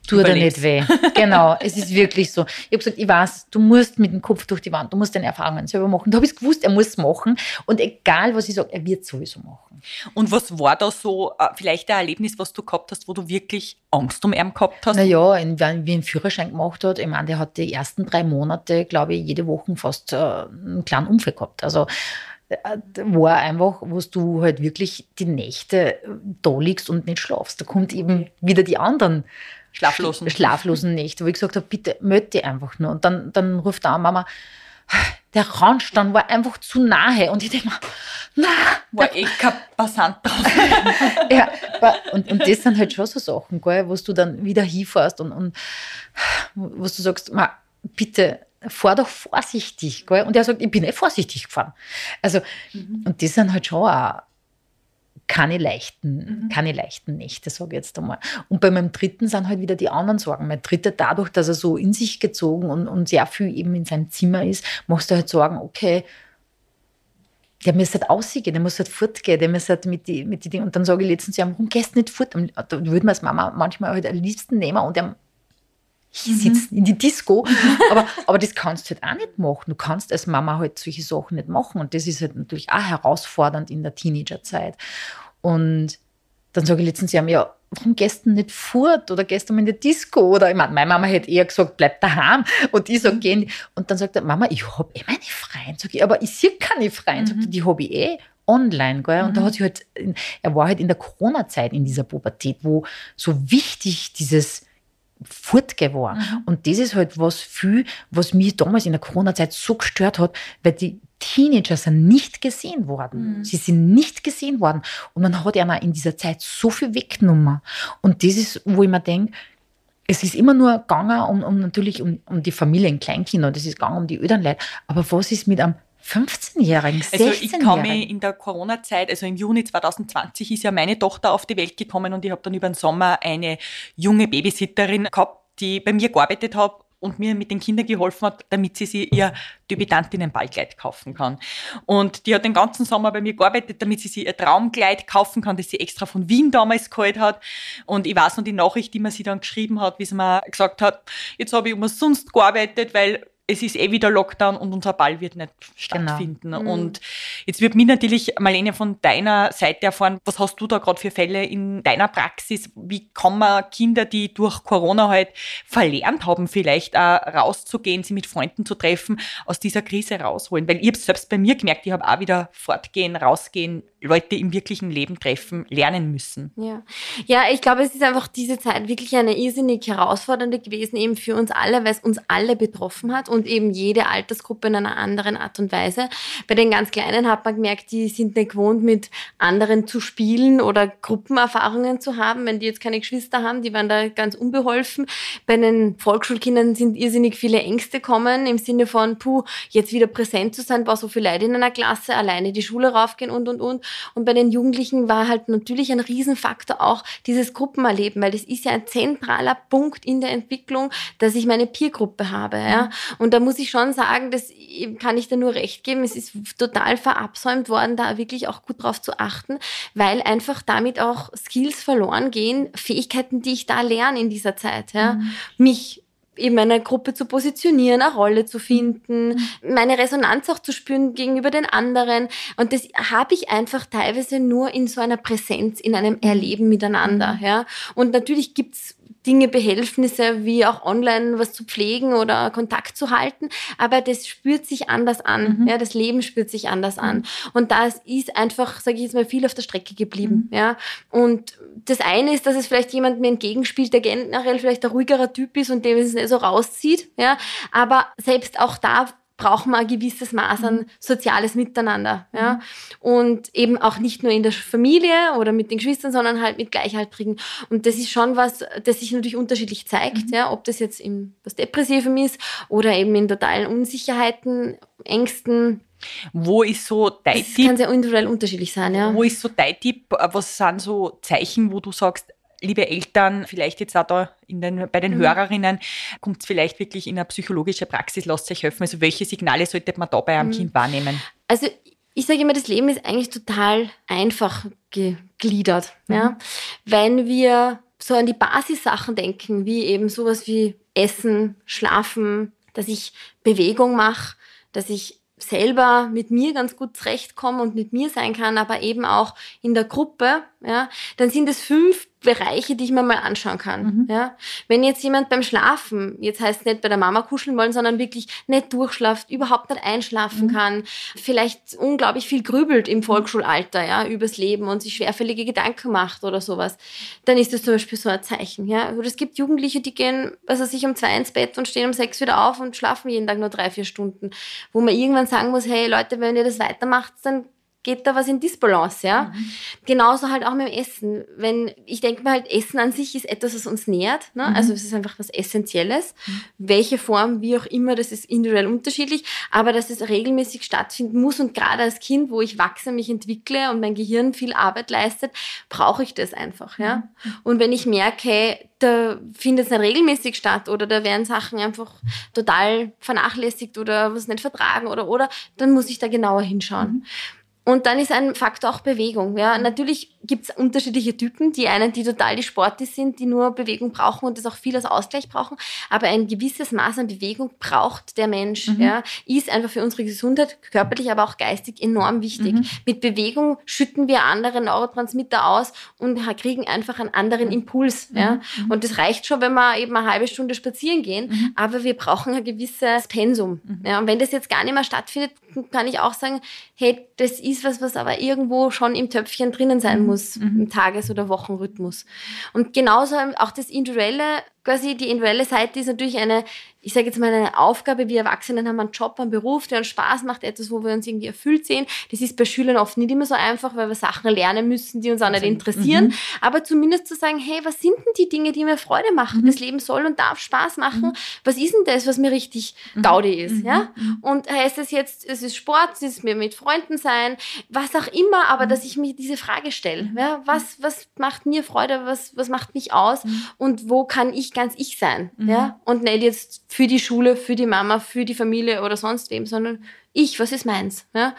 tu dir nicht weh. Genau, es ist wirklich so. Ich habe gesagt, ich weiß, du musst mit dem Kopf durch die Wand, du musst deine Erfahrungen selber machen. Da habe ich gewusst, er muss es machen. Und egal, was ich sage, er wird sowieso machen. Und was war da so äh, vielleicht ein Erlebnis, was du gehabt hast, wo du wirklich Angst um ihn gehabt hast? Naja, wenn wie ein Führerschein gemacht hat, ich meine, der hat die ersten drei Monate, glaube ich, jede Woche fast äh, einen kleinen Unfall gehabt. Also war einfach, wo du halt wirklich die Nächte da liegst und nicht schlafst. Da kommt eben wieder die anderen schlaflosen. schlaflosen Nächte, wo ich gesagt habe, bitte melde dich einfach nur. Und dann, dann ruft da Mama, der Randstand war einfach zu nahe. Und ich denke mir, na, war eh kein Passant drauf. ja, und, und das sind halt schon so Sachen, gell, wo du dann wieder hinfährst und, und wo du sagst, ma, bitte, fahr doch vorsichtig. Gell? Und er sagt, ich bin eh vorsichtig gefahren. Also, mhm. und das sind halt schon auch keine leichten, mhm. keine leichten Nächte, sage ich jetzt einmal. Und bei meinem dritten sind halt wieder die anderen Sorgen. Mein dritter, dadurch, dass er so in sich gezogen und, und sehr viel eben in seinem Zimmer ist, machst du halt Sorgen, okay, der muss halt aussehen, der muss halt fortgehen, der muss halt mit die, mit die Dingen. Und dann sage ich letztens, ja, warum gehst du nicht fort? Da würde man als Mama manchmal halt am liebsten nehmen und am sitzen mhm. in die Disco. aber, aber das kannst du halt auch nicht machen. Du kannst als Mama halt solche Sachen nicht machen. Und das ist halt natürlich auch herausfordernd in der Teenagerzeit. Und dann sage ich letztens, ja, ja warum du nicht fort oder mal in die Disco? Oder ich meine, meine Mama hätte eher gesagt, bleib daheim. Und ich sage, gehen. Und dann sagt er, Mama, ich habe eh meine Freien. Sag ich, aber ich sehe keine Freien. Mhm. Sag ich, die habe ich eh online. Gell? Und mhm. da hat sich halt, er war halt in der Corona-Zeit in dieser Pubertät, wo so wichtig dieses fortgeworden. Mhm. Und das ist halt was viel, was mich damals in der Corona-Zeit so gestört hat, weil die Teenager sind nicht gesehen worden. Mhm. Sie sind nicht gesehen worden. Und man hat ja in dieser Zeit so viel weggenommen. Und das ist, wo ich mir denke, es ist immer nur gegangen um, um natürlich um, um die Familien, Kleinkinder, und es ist gegangen um die Elternleute. Aber was ist mit einem 15-Jährigen, 16-Jährigen? Also ich mich in der Corona-Zeit, also im Juni 2020 ist ja meine Tochter auf die Welt gekommen und ich habe dann über den Sommer eine junge Babysitterin gehabt, die bei mir gearbeitet hat und mir mit den Kindern geholfen hat, damit sie sich ihr Debütantinnenballkleid kaufen kann. Und die hat den ganzen Sommer bei mir gearbeitet, damit sie sich ihr Traumkleid kaufen kann, das sie extra von Wien damals geholt hat. Und ich weiß noch die Nachricht, die man sie dann geschrieben hat, wie sie mir gesagt hat, jetzt habe ich umsonst gearbeitet, weil es ist eh wieder Lockdown und unser Ball wird nicht genau. stattfinden. Genau. Und jetzt wird mich natürlich, Marlene, von deiner Seite erfahren, was hast du da gerade für Fälle in deiner Praxis? Wie kann man Kinder, die durch Corona halt verlernt haben, vielleicht auch rauszugehen, sie mit Freunden zu treffen, aus dieser Krise rausholen? Weil ich habe selbst bei mir gemerkt, ich habe auch wieder fortgehen, rausgehen, Leute im wirklichen Leben treffen, lernen müssen. Ja. ja, ich glaube, es ist einfach diese Zeit wirklich eine irrsinnig herausfordernde gewesen, eben für uns alle, weil es uns alle betroffen hat und eben jede Altersgruppe in einer anderen Art und Weise. Bei den ganz Kleinen hat man gemerkt, die sind nicht gewohnt, mit anderen zu spielen oder Gruppenerfahrungen zu haben. Wenn die jetzt keine Geschwister haben, die waren da ganz unbeholfen. Bei den Volksschulkindern sind irrsinnig viele Ängste kommen, im Sinne von, puh, jetzt wieder präsent zu sein, war so viel Leid in einer Klasse, alleine die Schule raufgehen und, und, und. Und bei den Jugendlichen war halt natürlich ein Riesenfaktor auch dieses Gruppenerleben, weil das ist ja ein zentraler Punkt in der Entwicklung, dass ich meine Peergruppe habe. Ja? Mhm. Und da muss ich schon sagen, das kann ich da nur recht geben. Es ist total verabsäumt worden, da wirklich auch gut drauf zu achten, weil einfach damit auch Skills verloren gehen, Fähigkeiten, die ich da lerne in dieser Zeit. Ja? Mhm. Mich eben eine Gruppe zu positionieren, eine Rolle zu finden, mhm. meine Resonanz auch zu spüren gegenüber den anderen. Und das habe ich einfach teilweise nur in so einer Präsenz, in einem Erleben miteinander. Mhm. Ja. Und natürlich gibt's Dinge, Behelfnisse, wie auch online was zu pflegen oder Kontakt zu halten. Aber das spürt sich anders an. Mhm. Ja, das Leben spürt sich anders an. Mhm. Und das ist einfach, sage ich jetzt mal, viel auf der Strecke geblieben. Mhm. Ja, und das eine ist, dass es vielleicht jemand mir entgegenspielt, der generell vielleicht ein ruhigerer Typ ist und dem es nicht so rauszieht. Ja, aber selbst auch da brauchen wir ein gewisses Maß an mhm. soziales Miteinander. Ja? Mhm. Und eben auch nicht nur in der Familie oder mit den Geschwistern, sondern halt mit Gleichaltrigen. Und das ist schon was, das sich natürlich unterschiedlich zeigt, mhm. ja? ob das jetzt in was Depressivem ist oder eben in totalen Unsicherheiten, Ängsten. Wo ist so dein das Tipp? kann sehr individuell unterschiedlich sein, ja. Wo ist so dein Tipp? Was sind so Zeichen, wo du sagst, liebe Eltern, vielleicht jetzt auch da den, bei den mhm. Hörerinnen, kommt es vielleicht wirklich in eine psychologische Praxis, lasst euch helfen. Also welche Signale sollte man da bei einem mhm. Kind wahrnehmen? Also ich sage immer, das Leben ist eigentlich total einfach gegliedert. Mhm. Ja? Wenn wir so an die Basissachen denken, wie eben sowas wie Essen, Schlafen, dass ich Bewegung mache, dass ich selber mit mir ganz gut zurechtkomme und mit mir sein kann, aber eben auch in der Gruppe, ja, dann sind es fünf Bereiche, die ich mir mal anschauen kann. Mhm. Ja? Wenn jetzt jemand beim Schlafen, jetzt heißt es nicht bei der Mama kuscheln wollen, sondern wirklich nicht durchschlaft, überhaupt nicht einschlafen mhm. kann, vielleicht unglaublich viel grübelt im Volksschulalter, ja, übers Leben und sich schwerfällige Gedanken macht oder sowas, dann ist das zum Beispiel so ein Zeichen. Ja? Oder es gibt Jugendliche, die gehen, also sich um zwei ins Bett und stehen um sechs wieder auf und schlafen jeden Tag nur drei, vier Stunden. Wo man irgendwann sagen muss, hey Leute, wenn ihr das weitermacht, dann geht da was in Disbalance, ja. Mhm. Genauso halt auch mit dem Essen. Wenn, ich denke mal halt, Essen an sich ist etwas, was uns nährt, ne? Mhm. Also es ist einfach was Essentielles. Mhm. Welche Form, wie auch immer, das ist individuell unterschiedlich, aber dass es regelmäßig stattfinden muss und gerade als Kind, wo ich wachse, mich entwickle und mein Gehirn viel Arbeit leistet, brauche ich das einfach, ja. Mhm. Und wenn ich merke, hey, da findet es nicht regelmäßig statt oder da werden Sachen einfach total vernachlässigt oder was nicht vertragen oder, oder, dann muss ich da genauer hinschauen. Mhm. Und dann ist ein Faktor auch Bewegung. Ja, natürlich gibt es unterschiedliche Typen. Die einen, die total die Sportler sind, die nur Bewegung brauchen und das auch viel als Ausgleich brauchen. Aber ein gewisses Maß an Bewegung braucht der Mensch. Mhm. Ja, ist einfach für unsere Gesundheit körperlich, aber auch geistig enorm wichtig. Mhm. Mit Bewegung schütten wir andere Neurotransmitter aus und kriegen einfach einen anderen Impuls. Mhm. Ja, mhm. und das reicht schon, wenn wir eben eine halbe Stunde spazieren gehen. Mhm. Aber wir brauchen ein gewisses Pensum. Mhm. Ja, und wenn das jetzt gar nicht mehr stattfindet, kann ich auch sagen, hey, das ist was, was aber irgendwo schon im Töpfchen drinnen sein mhm. muss, mhm. im Tages- oder Wochenrhythmus. Und genauso auch das Individuelle, quasi die individuelle Seite ist natürlich eine ich sage jetzt mal, eine Aufgabe. Wir Erwachsenen haben einen Job, einen Beruf, der uns Spaß macht, etwas, wo wir uns irgendwie erfüllt sehen. Das ist bei Schülern oft nicht immer so einfach, weil wir Sachen lernen müssen, die uns auch nicht interessieren. Mhm. Aber zumindest zu sagen, hey, was sind denn die Dinge, die mir Freude machen? Mhm. Das Leben soll und darf Spaß machen. Mhm. Was ist denn das, was mir richtig mhm. Gaudi ist? Mhm. Ja? Und heißt es jetzt, es ist Sport, es ist mir mit Freunden sein, was auch immer, aber dass ich mir diese Frage stelle. Ja? Was, was macht mir Freude? Was, was macht mich aus? Und wo kann ich ganz ich sein? Ja? Und nicht jetzt für die Schule, für die Mama, für die Familie oder sonst wem, sondern ich, was ist meins? Ja?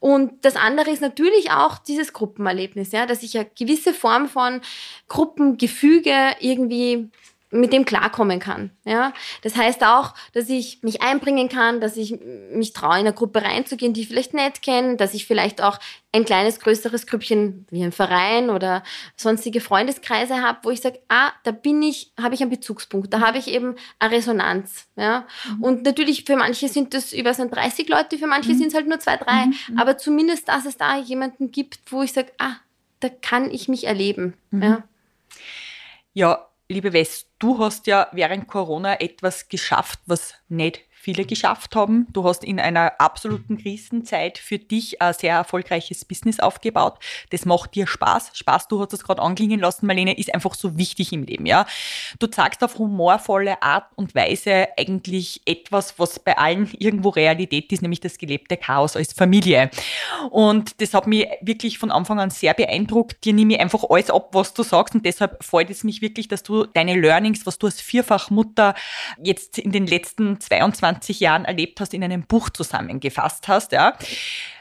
Und das andere ist natürlich auch dieses Gruppenerlebnis, ja, dass ich eine gewisse Form von Gruppengefüge irgendwie mit dem klarkommen kann. Ja? Das heißt auch, dass ich mich einbringen kann, dass ich mich traue, in eine Gruppe reinzugehen, die ich vielleicht nicht kenne, dass ich vielleicht auch ein kleines, größeres Grüppchen wie ein Verein oder sonstige Freundeskreise habe, wo ich sage, ah, da bin ich, habe ich einen Bezugspunkt, da habe ich eben eine Resonanz. Ja? Mhm. Und natürlich für manche sind das über sind 30 Leute, für manche mhm. sind es halt nur zwei, drei. Mhm. mhm. Aber zumindest, dass es da jemanden gibt, wo ich sage, ah, da kann ich mich erleben. Mhm. Ja? ja, liebe Wes, du hast ja während Corona etwas geschafft, was nicht viele geschafft haben. Du hast in einer absoluten Krisenzeit für dich ein sehr erfolgreiches Business aufgebaut. Das macht dir Spaß. Spaß, du hast es gerade anklingen lassen, Marlene, ist einfach so wichtig im Leben, ja. Du zeigst auf humorvolle Art und Weise eigentlich etwas, was bei allen irgendwo Realität ist, nämlich das gelebte Chaos als Familie. Und das hat mich wirklich von Anfang an sehr beeindruckt. Dir nehme ich einfach alles ab, was du sagst und deshalb freut es mich wirklich, dass du deine Learnings, was du als Vierfachmutter jetzt in den letzten 22 20 Jahren erlebt hast, in einem Buch zusammengefasst hast, ja.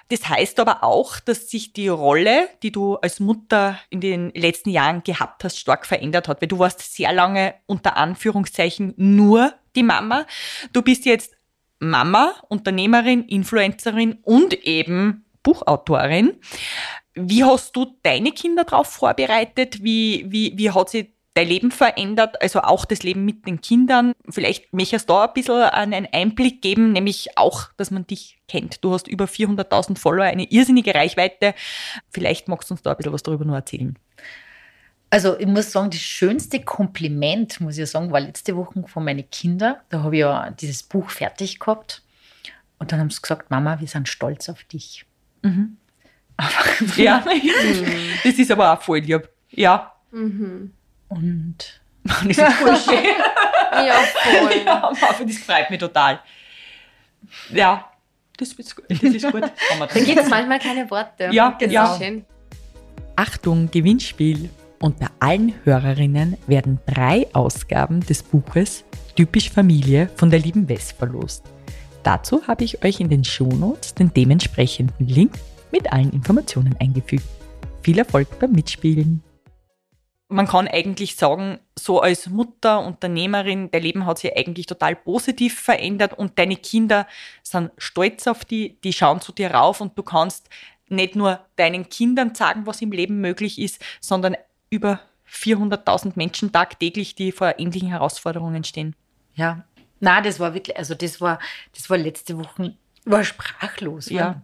Das heißt aber auch, dass sich die Rolle, die du als Mutter in den letzten Jahren gehabt hast, stark verändert hat, weil du warst sehr lange unter Anführungszeichen nur die Mama. Du bist jetzt Mama, Unternehmerin, Influencerin und eben Buchautorin. Wie hast du deine Kinder darauf vorbereitet? Wie, wie, wie hat sich dein Leben verändert, also auch das Leben mit den Kindern. Vielleicht möchtest du da ein bisschen einen Einblick geben, nämlich auch, dass man dich kennt. Du hast über 400.000 Follower, eine irrsinnige Reichweite. Vielleicht magst du uns da ein bisschen was darüber nur erzählen. Also ich muss sagen, das schönste Kompliment, muss ich sagen, war letzte Woche von meinen Kindern. Da habe ich ja dieses Buch fertig gehabt. Und dann haben sie gesagt, Mama, wir sind stolz auf dich. Mhm. ja, das ist aber auch voll lieb. Ja. Mhm. Und das ist schön. ja, voll. Ja, das freut mich total. Ja, das ist gut. Das ist gut. da gibt es manchmal keine Worte. Ja, das ja. schön. Achtung, Gewinnspiel. Unter allen Hörerinnen werden drei Ausgaben des Buches Typisch Familie von der lieben Wes verlost. Dazu habe ich euch in den Shownotes den dementsprechenden Link mit allen Informationen eingefügt. Viel Erfolg beim Mitspielen! Man kann eigentlich sagen, so als Mutter, Unternehmerin, dein Leben hat sich eigentlich total positiv verändert und deine Kinder sind stolz auf die, die schauen zu dir rauf und du kannst nicht nur deinen Kindern sagen, was im Leben möglich ist, sondern über 400.000 Menschen tagtäglich, die vor ähnlichen Herausforderungen stehen. Ja, na, das war wirklich, also das war, das war letzte Woche, war sprachlos. Ja.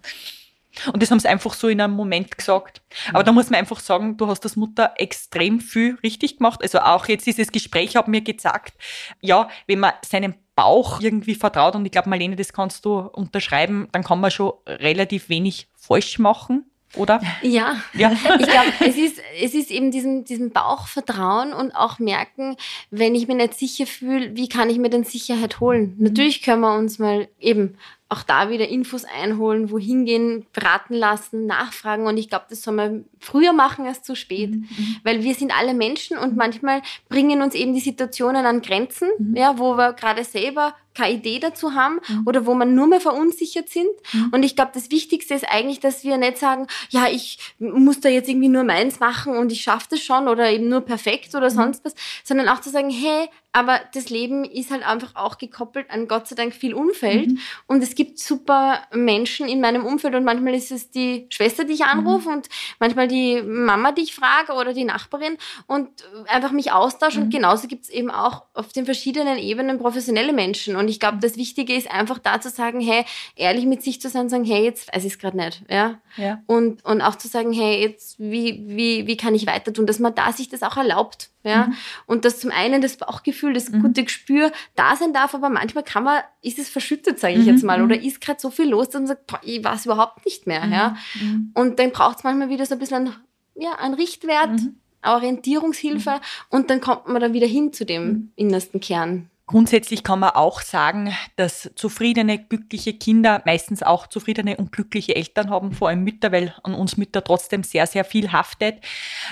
Und das haben sie einfach so in einem Moment gesagt. Aber da muss man einfach sagen, du hast als Mutter extrem viel richtig gemacht. Also auch jetzt dieses Gespräch hat mir gezeigt, ja, wenn man seinem Bauch irgendwie vertraut, und ich glaube, Marlene, das kannst du unterschreiben, dann kann man schon relativ wenig falsch machen oder? Ja, ja. ich glaube, es ist, es ist eben diesem, diesem Bauchvertrauen und auch merken, wenn ich mir nicht sicher fühle, wie kann ich mir denn Sicherheit holen? Mhm. Natürlich können wir uns mal eben auch da wieder Infos einholen, wohin gehen, beraten lassen, nachfragen. Und ich glaube, das soll man früher machen als zu spät. Mhm. mhm. Weil wir sind alle Menschen und manchmal bringen uns eben die Situationen an Grenzen, mhm. ja, wo wir gerade selber keine Idee dazu haben mhm. oder wo man nur mehr verunsichert sind. Mhm. Und ich glaube, das Wichtigste ist eigentlich, dass wir nicht sagen, ja, ich muss da jetzt irgendwie nur meins machen und ich schaffe das schon oder eben nur perfekt oder mhm. sonst was, sondern auch zu sagen, hey, aber das Leben ist halt einfach auch gekoppelt an Gott sei Dank viel Umfeld. Mhm. Und es gibt super Menschen in meinem Umfeld und manchmal ist es die Schwester, die ich anrufe mhm. und manchmal die Mama, die ich frage oder die Nachbarin und einfach mich austausche. Mhm. Und genauso gibt es eben auch auf den verschiedenen Ebenen professionelle Menschen. Und ich glaube, das Wichtige ist einfach da zu sagen, hey, ehrlich mit sich zu sein, sagen, hey, jetzt weiß ich es gerade nicht. Ja? ja. Und, und auch zu sagen, hey, jetzt, wie, wie, wie kann ich weiter tun, dass man da sich das auch erlaubt. Ja? Mhm. Und dass zum einen das Bauchgefühl, das mhm. gute Gespür da sein darf, aber manchmal kann man, ist es verschüttet, sage ich mhm. jetzt mal, oder mhm. ist gerade so viel los, dass man sagt, boah, ich weiß überhaupt nicht mehr. Ja? Mhm. Mhm. Und dann braucht es manchmal wieder so ein bisschen ein, ja, ein Richtwert, Orientierungshilfe und dann kommt man dann wieder hin zu dem innersten Kern. Grundsätzlich kann man auch sagen, dass zufriedene, glückliche Kinder meistens auch zufriedene und glückliche Eltern haben, vor allem Mütter, weil an uns Mütter trotzdem sehr, sehr viel haftet.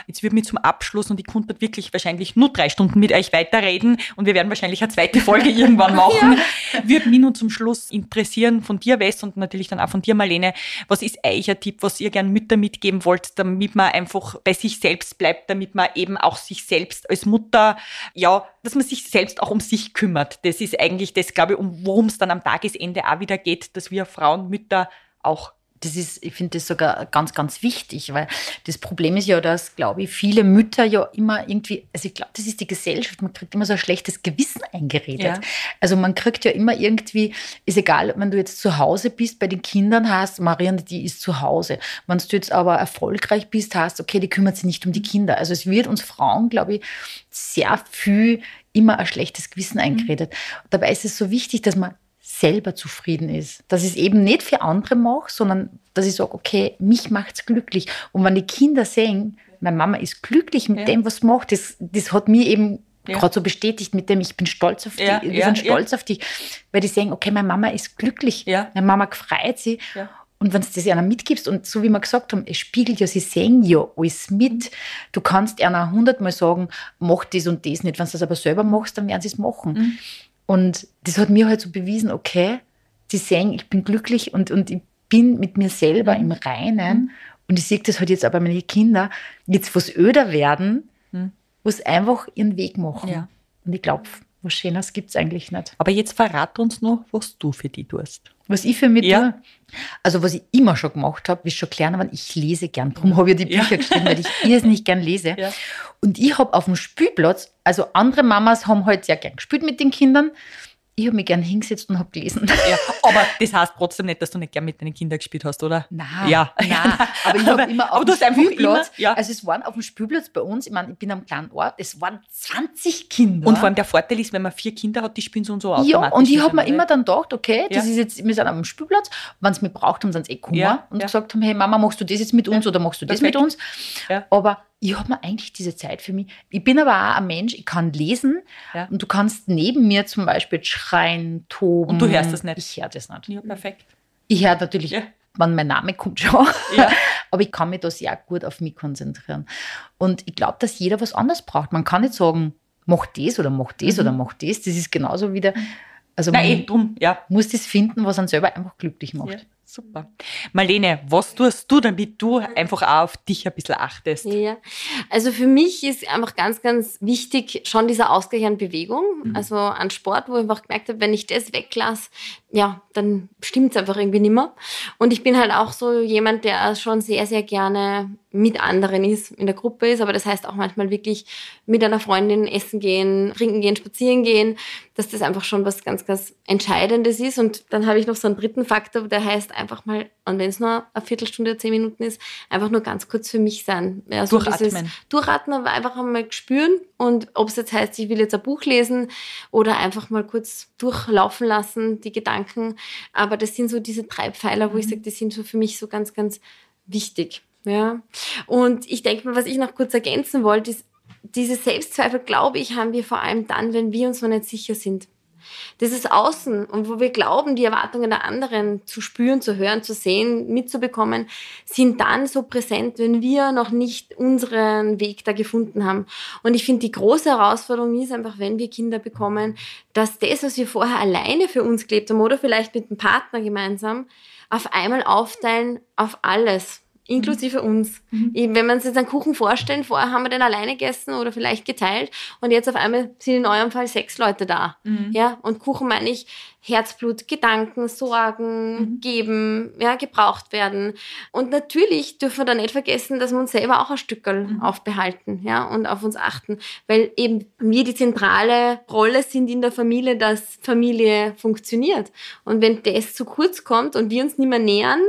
Jetzt wird mir zum Abschluss, und ich konnte wirklich wahrscheinlich nur drei Stunden mit euch weiterreden und wir werden wahrscheinlich eine zweite Folge irgendwann machen, ja. würde mich nun zum Schluss interessieren von dir, Wes, und natürlich dann auch von dir, Marlene, was ist euch ein Tipp, was ihr gern Mütter mitgeben wollt, damit man einfach bei sich selbst bleibt, damit man eben auch sich selbst als Mutter, ja, dass man sich selbst auch um sich kümmert kümmert. Das ist eigentlich das, glaube ich, um worum es dann am Tagesende auch wieder geht, dass wir Frauen, Mütter auch das ist, ich finde das sogar ganz, ganz wichtig, weil das Problem ist ja, dass, glaube ich, viele Mütter ja immer irgendwie, also ich glaube, das ist die Gesellschaft, man kriegt immer so ein schlechtes Gewissen eingeredet. Ja. Also man kriegt ja immer irgendwie, ist egal, wenn du jetzt zu Hause bist, bei den Kindern hast, Marianne, die ist zu Hause. Wenn du jetzt aber erfolgreich bist, hast, okay, die kümmert sich nicht um die Kinder. Also es wird uns Frauen, glaube ich, sehr viel immer ein schlechtes Gewissen eingeredet. Mhm. Dabei ist es so wichtig, dass man selber zufrieden ist. Dass ich es eben nicht für andere mache, sondern dass ich sage, okay, mich macht es glücklich. Und wenn die Kinder sehen, meine Mama ist glücklich mit ja. dem, was sie macht, das, das hat mir eben ja. gerade so bestätigt mit dem, ich bin stolz auf dich, ja, wir sind stolz auf dich, weil die sehen, okay, meine Mama ist glücklich, meine Mama freut sich. Und wenn du das einer mitgibst, und so wie wir gesagt haben, es spiegelt ja, sie sehen ja alles mit. Du kannst einer hundertmal sagen, mach das und das nicht. Wenn du das aber selber machst, dann werden sie es machen. Mhm. Und das hat mir halt so bewiesen, okay, die sehen, ich bin glücklich und, und ich bin mit mir selber im Reinen. Mhm. Und ich sehe das halt jetzt aber meine Kinder, jetzt was öder werden, mhm. was einfach ihren Weg machen. Ja. Und ich glaube, was Schönes gibt es eigentlich nicht. Aber jetzt verrat uns noch, was du für die tust. Was ich für mich ja. tue? Also, was ich immer schon gemacht habe, wie schon gelernt habe, ich lese gern. Darum habe ich die Bücher ja. geschrieben, weil ich irrsinnig gern lese. Ja. Und ich habe auf dem Spielplatz, also andere Mamas haben halt sehr gern gespielt mit den Kindern ich habe mich gern hingesetzt und habe gelesen. Ja, aber das heißt trotzdem nicht, dass du nicht gern mit deinen Kindern gespielt hast, oder? Nein. Ja. Nein, aber ich habe immer auf dem Spielplatz, immer, ja. also es waren auf dem Spielplatz bei uns, ich meine, ich bin am kleinen Ort, es waren 20 Kinder. Und vor allem der Vorteil ist, wenn man vier Kinder hat, die spielen so und so automatisch. Ja, und ich habe mir immer dann gedacht, okay, das ja. ist jetzt, wir sind am Spielplatz, wenn sie mich braucht haben, sie eh gekommen ja, und gesagt haben, hey Mama, machst du das jetzt mit uns oder machst du das Perfekt. mit uns? Aber ich habe mir eigentlich diese Zeit für mich. Ich bin aber auch ein Mensch, ich kann lesen ja. und du kannst neben mir zum Beispiel schreien, toben. Und du hörst das nicht? Ich höre das nicht. Ja, perfekt. Ich höre natürlich, ja. wenn mein Name kommt schon, ja. aber ich kann mich da sehr gut auf mich konzentrieren. Und ich glaube, dass jeder was anderes braucht. Man kann nicht sagen, mach das oder mach das mhm. oder mach das. Das ist genauso wieder. Also Nein, man eh, drum, ja. muss das finden, was einen selber einfach glücklich macht. Super. Marlene, was tust du, damit du einfach auch auf dich ein bisschen achtest? Ja, also für mich ist einfach ganz, ganz wichtig schon dieser Ausgleich an Bewegung, mhm. also an Sport, wo ich einfach gemerkt habe, wenn ich das weglasse, ja, dann stimmt es einfach irgendwie nicht mehr. Und ich bin halt auch so jemand, der schon sehr, sehr gerne mit anderen ist, in der Gruppe ist, aber das heißt auch manchmal wirklich mit einer Freundin essen gehen, trinken gehen, spazieren gehen, dass das einfach schon was ganz, ganz Entscheidendes ist. Und dann habe ich noch so einen dritten Faktor, der heißt einfach mal, und wenn es nur eine Viertelstunde, zehn Minuten ist, einfach nur ganz kurz für mich sein. Ja, so Durchatmen. Durchatmen, aber einfach einmal spüren und ob es jetzt heißt, ich will jetzt ein Buch lesen oder einfach mal kurz durchlaufen lassen, die Gedanken. Aber das sind so diese drei Pfeiler, wo mhm. ich sage, die sind so für mich so ganz, ganz wichtig. Ja. Und ich denke mal, was ich noch kurz ergänzen wollte, ist, diese Selbstzweifel, glaube ich, haben wir vor allem dann, wenn wir uns noch nicht sicher sind. Das ist Außen und wo wir glauben, die Erwartungen der anderen zu spüren, zu hören, zu sehen, mitzubekommen, sind dann so präsent, wenn wir noch nicht unseren Weg da gefunden haben. Und ich finde, die große Herausforderung ist einfach, wenn wir Kinder bekommen, dass das, was wir vorher alleine für uns gelebt haben oder vielleicht mit dem Partner gemeinsam, auf einmal aufteilen auf alles inklusive uns. Mhm. Wenn man sich jetzt einen Kuchen vorstellen, vorher haben wir den alleine gegessen oder vielleicht geteilt und jetzt auf einmal sind in eurem Fall sechs Leute da. Mhm. Ja, und Kuchen meine ich Herzblut, Gedanken, Sorgen, mhm. geben, ja, gebraucht werden. Und natürlich dürfen wir da nicht vergessen, dass wir uns selber auch ein Stückel mhm. aufbehalten, ja, und auf uns achten, weil eben wir die zentrale Rolle sind in der Familie, dass Familie funktioniert. Und wenn das zu kurz kommt und wir uns nicht mehr nähern,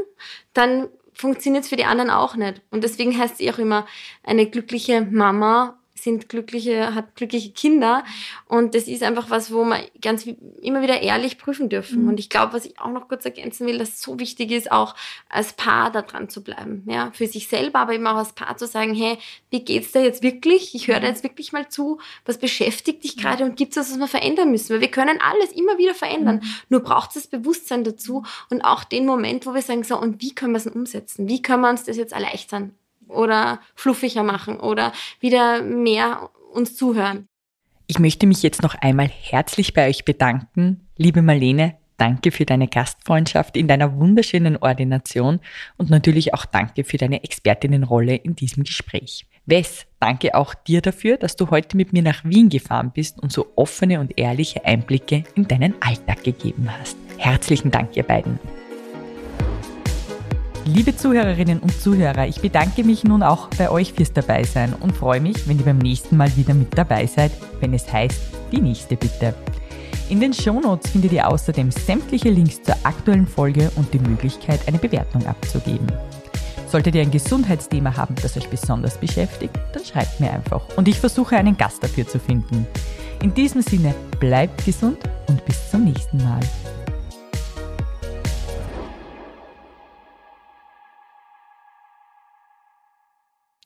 dann funktioniert es für die anderen auch nicht. Und deswegen heißt sie auch immer, eine glückliche Mama sind glückliche, hat glückliche Kinder. Und das ist einfach was, wo wir ganz immer wieder ehrlich prüfen dürfen. Mhm. Und ich glaube, was ich auch noch kurz ergänzen will, dass es so wichtig ist, auch als Paar da dran zu bleiben. Ja, für sich selber, aber eben auch als Paar zu sagen, hey, wie geht's da jetzt wirklich? Ich höre da mhm. jetzt wirklich mal zu. Was beschäftigt dich gerade und gibt es was, was wir verändern müssen? Weil wir können alles immer wieder verändern. Mhm. Nur braucht es das Bewusstsein dazu und auch den Moment, wo wir sagen, so, und wie können wir es umsetzen? Wie können wir uns das jetzt erleichtern? Oder fluffiger machen oder wieder mehr uns zuhören. Ich möchte mich jetzt noch einmal herzlich bei euch bedanken. Liebe Marlene, danke für deine Gastfreundschaft in deiner wunderschönen Ordination und natürlich auch danke für deine Expertinnenrolle in diesem Gespräch. Wes, danke auch dir dafür, dass du heute mit mir nach Wien gefahren bist und so offene und ehrliche Einblicke in deinen Alltag gegeben hast. Herzlichen Dank, ihr beiden. Liebe Zuhörerinnen und Zuhörer, ich bedanke mich nun auch bei euch fürs Dabeisein und freue mich, wenn ihr beim nächsten Mal wieder mit dabei seid, wenn es heißt, die nächste bitte. In den Shownotes findet ihr außerdem sämtliche Links zur aktuellen Folge und die Möglichkeit, eine Bewertung abzugeben. Solltet ihr ein Gesundheitsthema haben, das euch besonders beschäftigt, dann schreibt mir einfach und ich versuche einen Gast dafür zu finden. In diesem Sinne, bleibt gesund und bis zum nächsten Mal.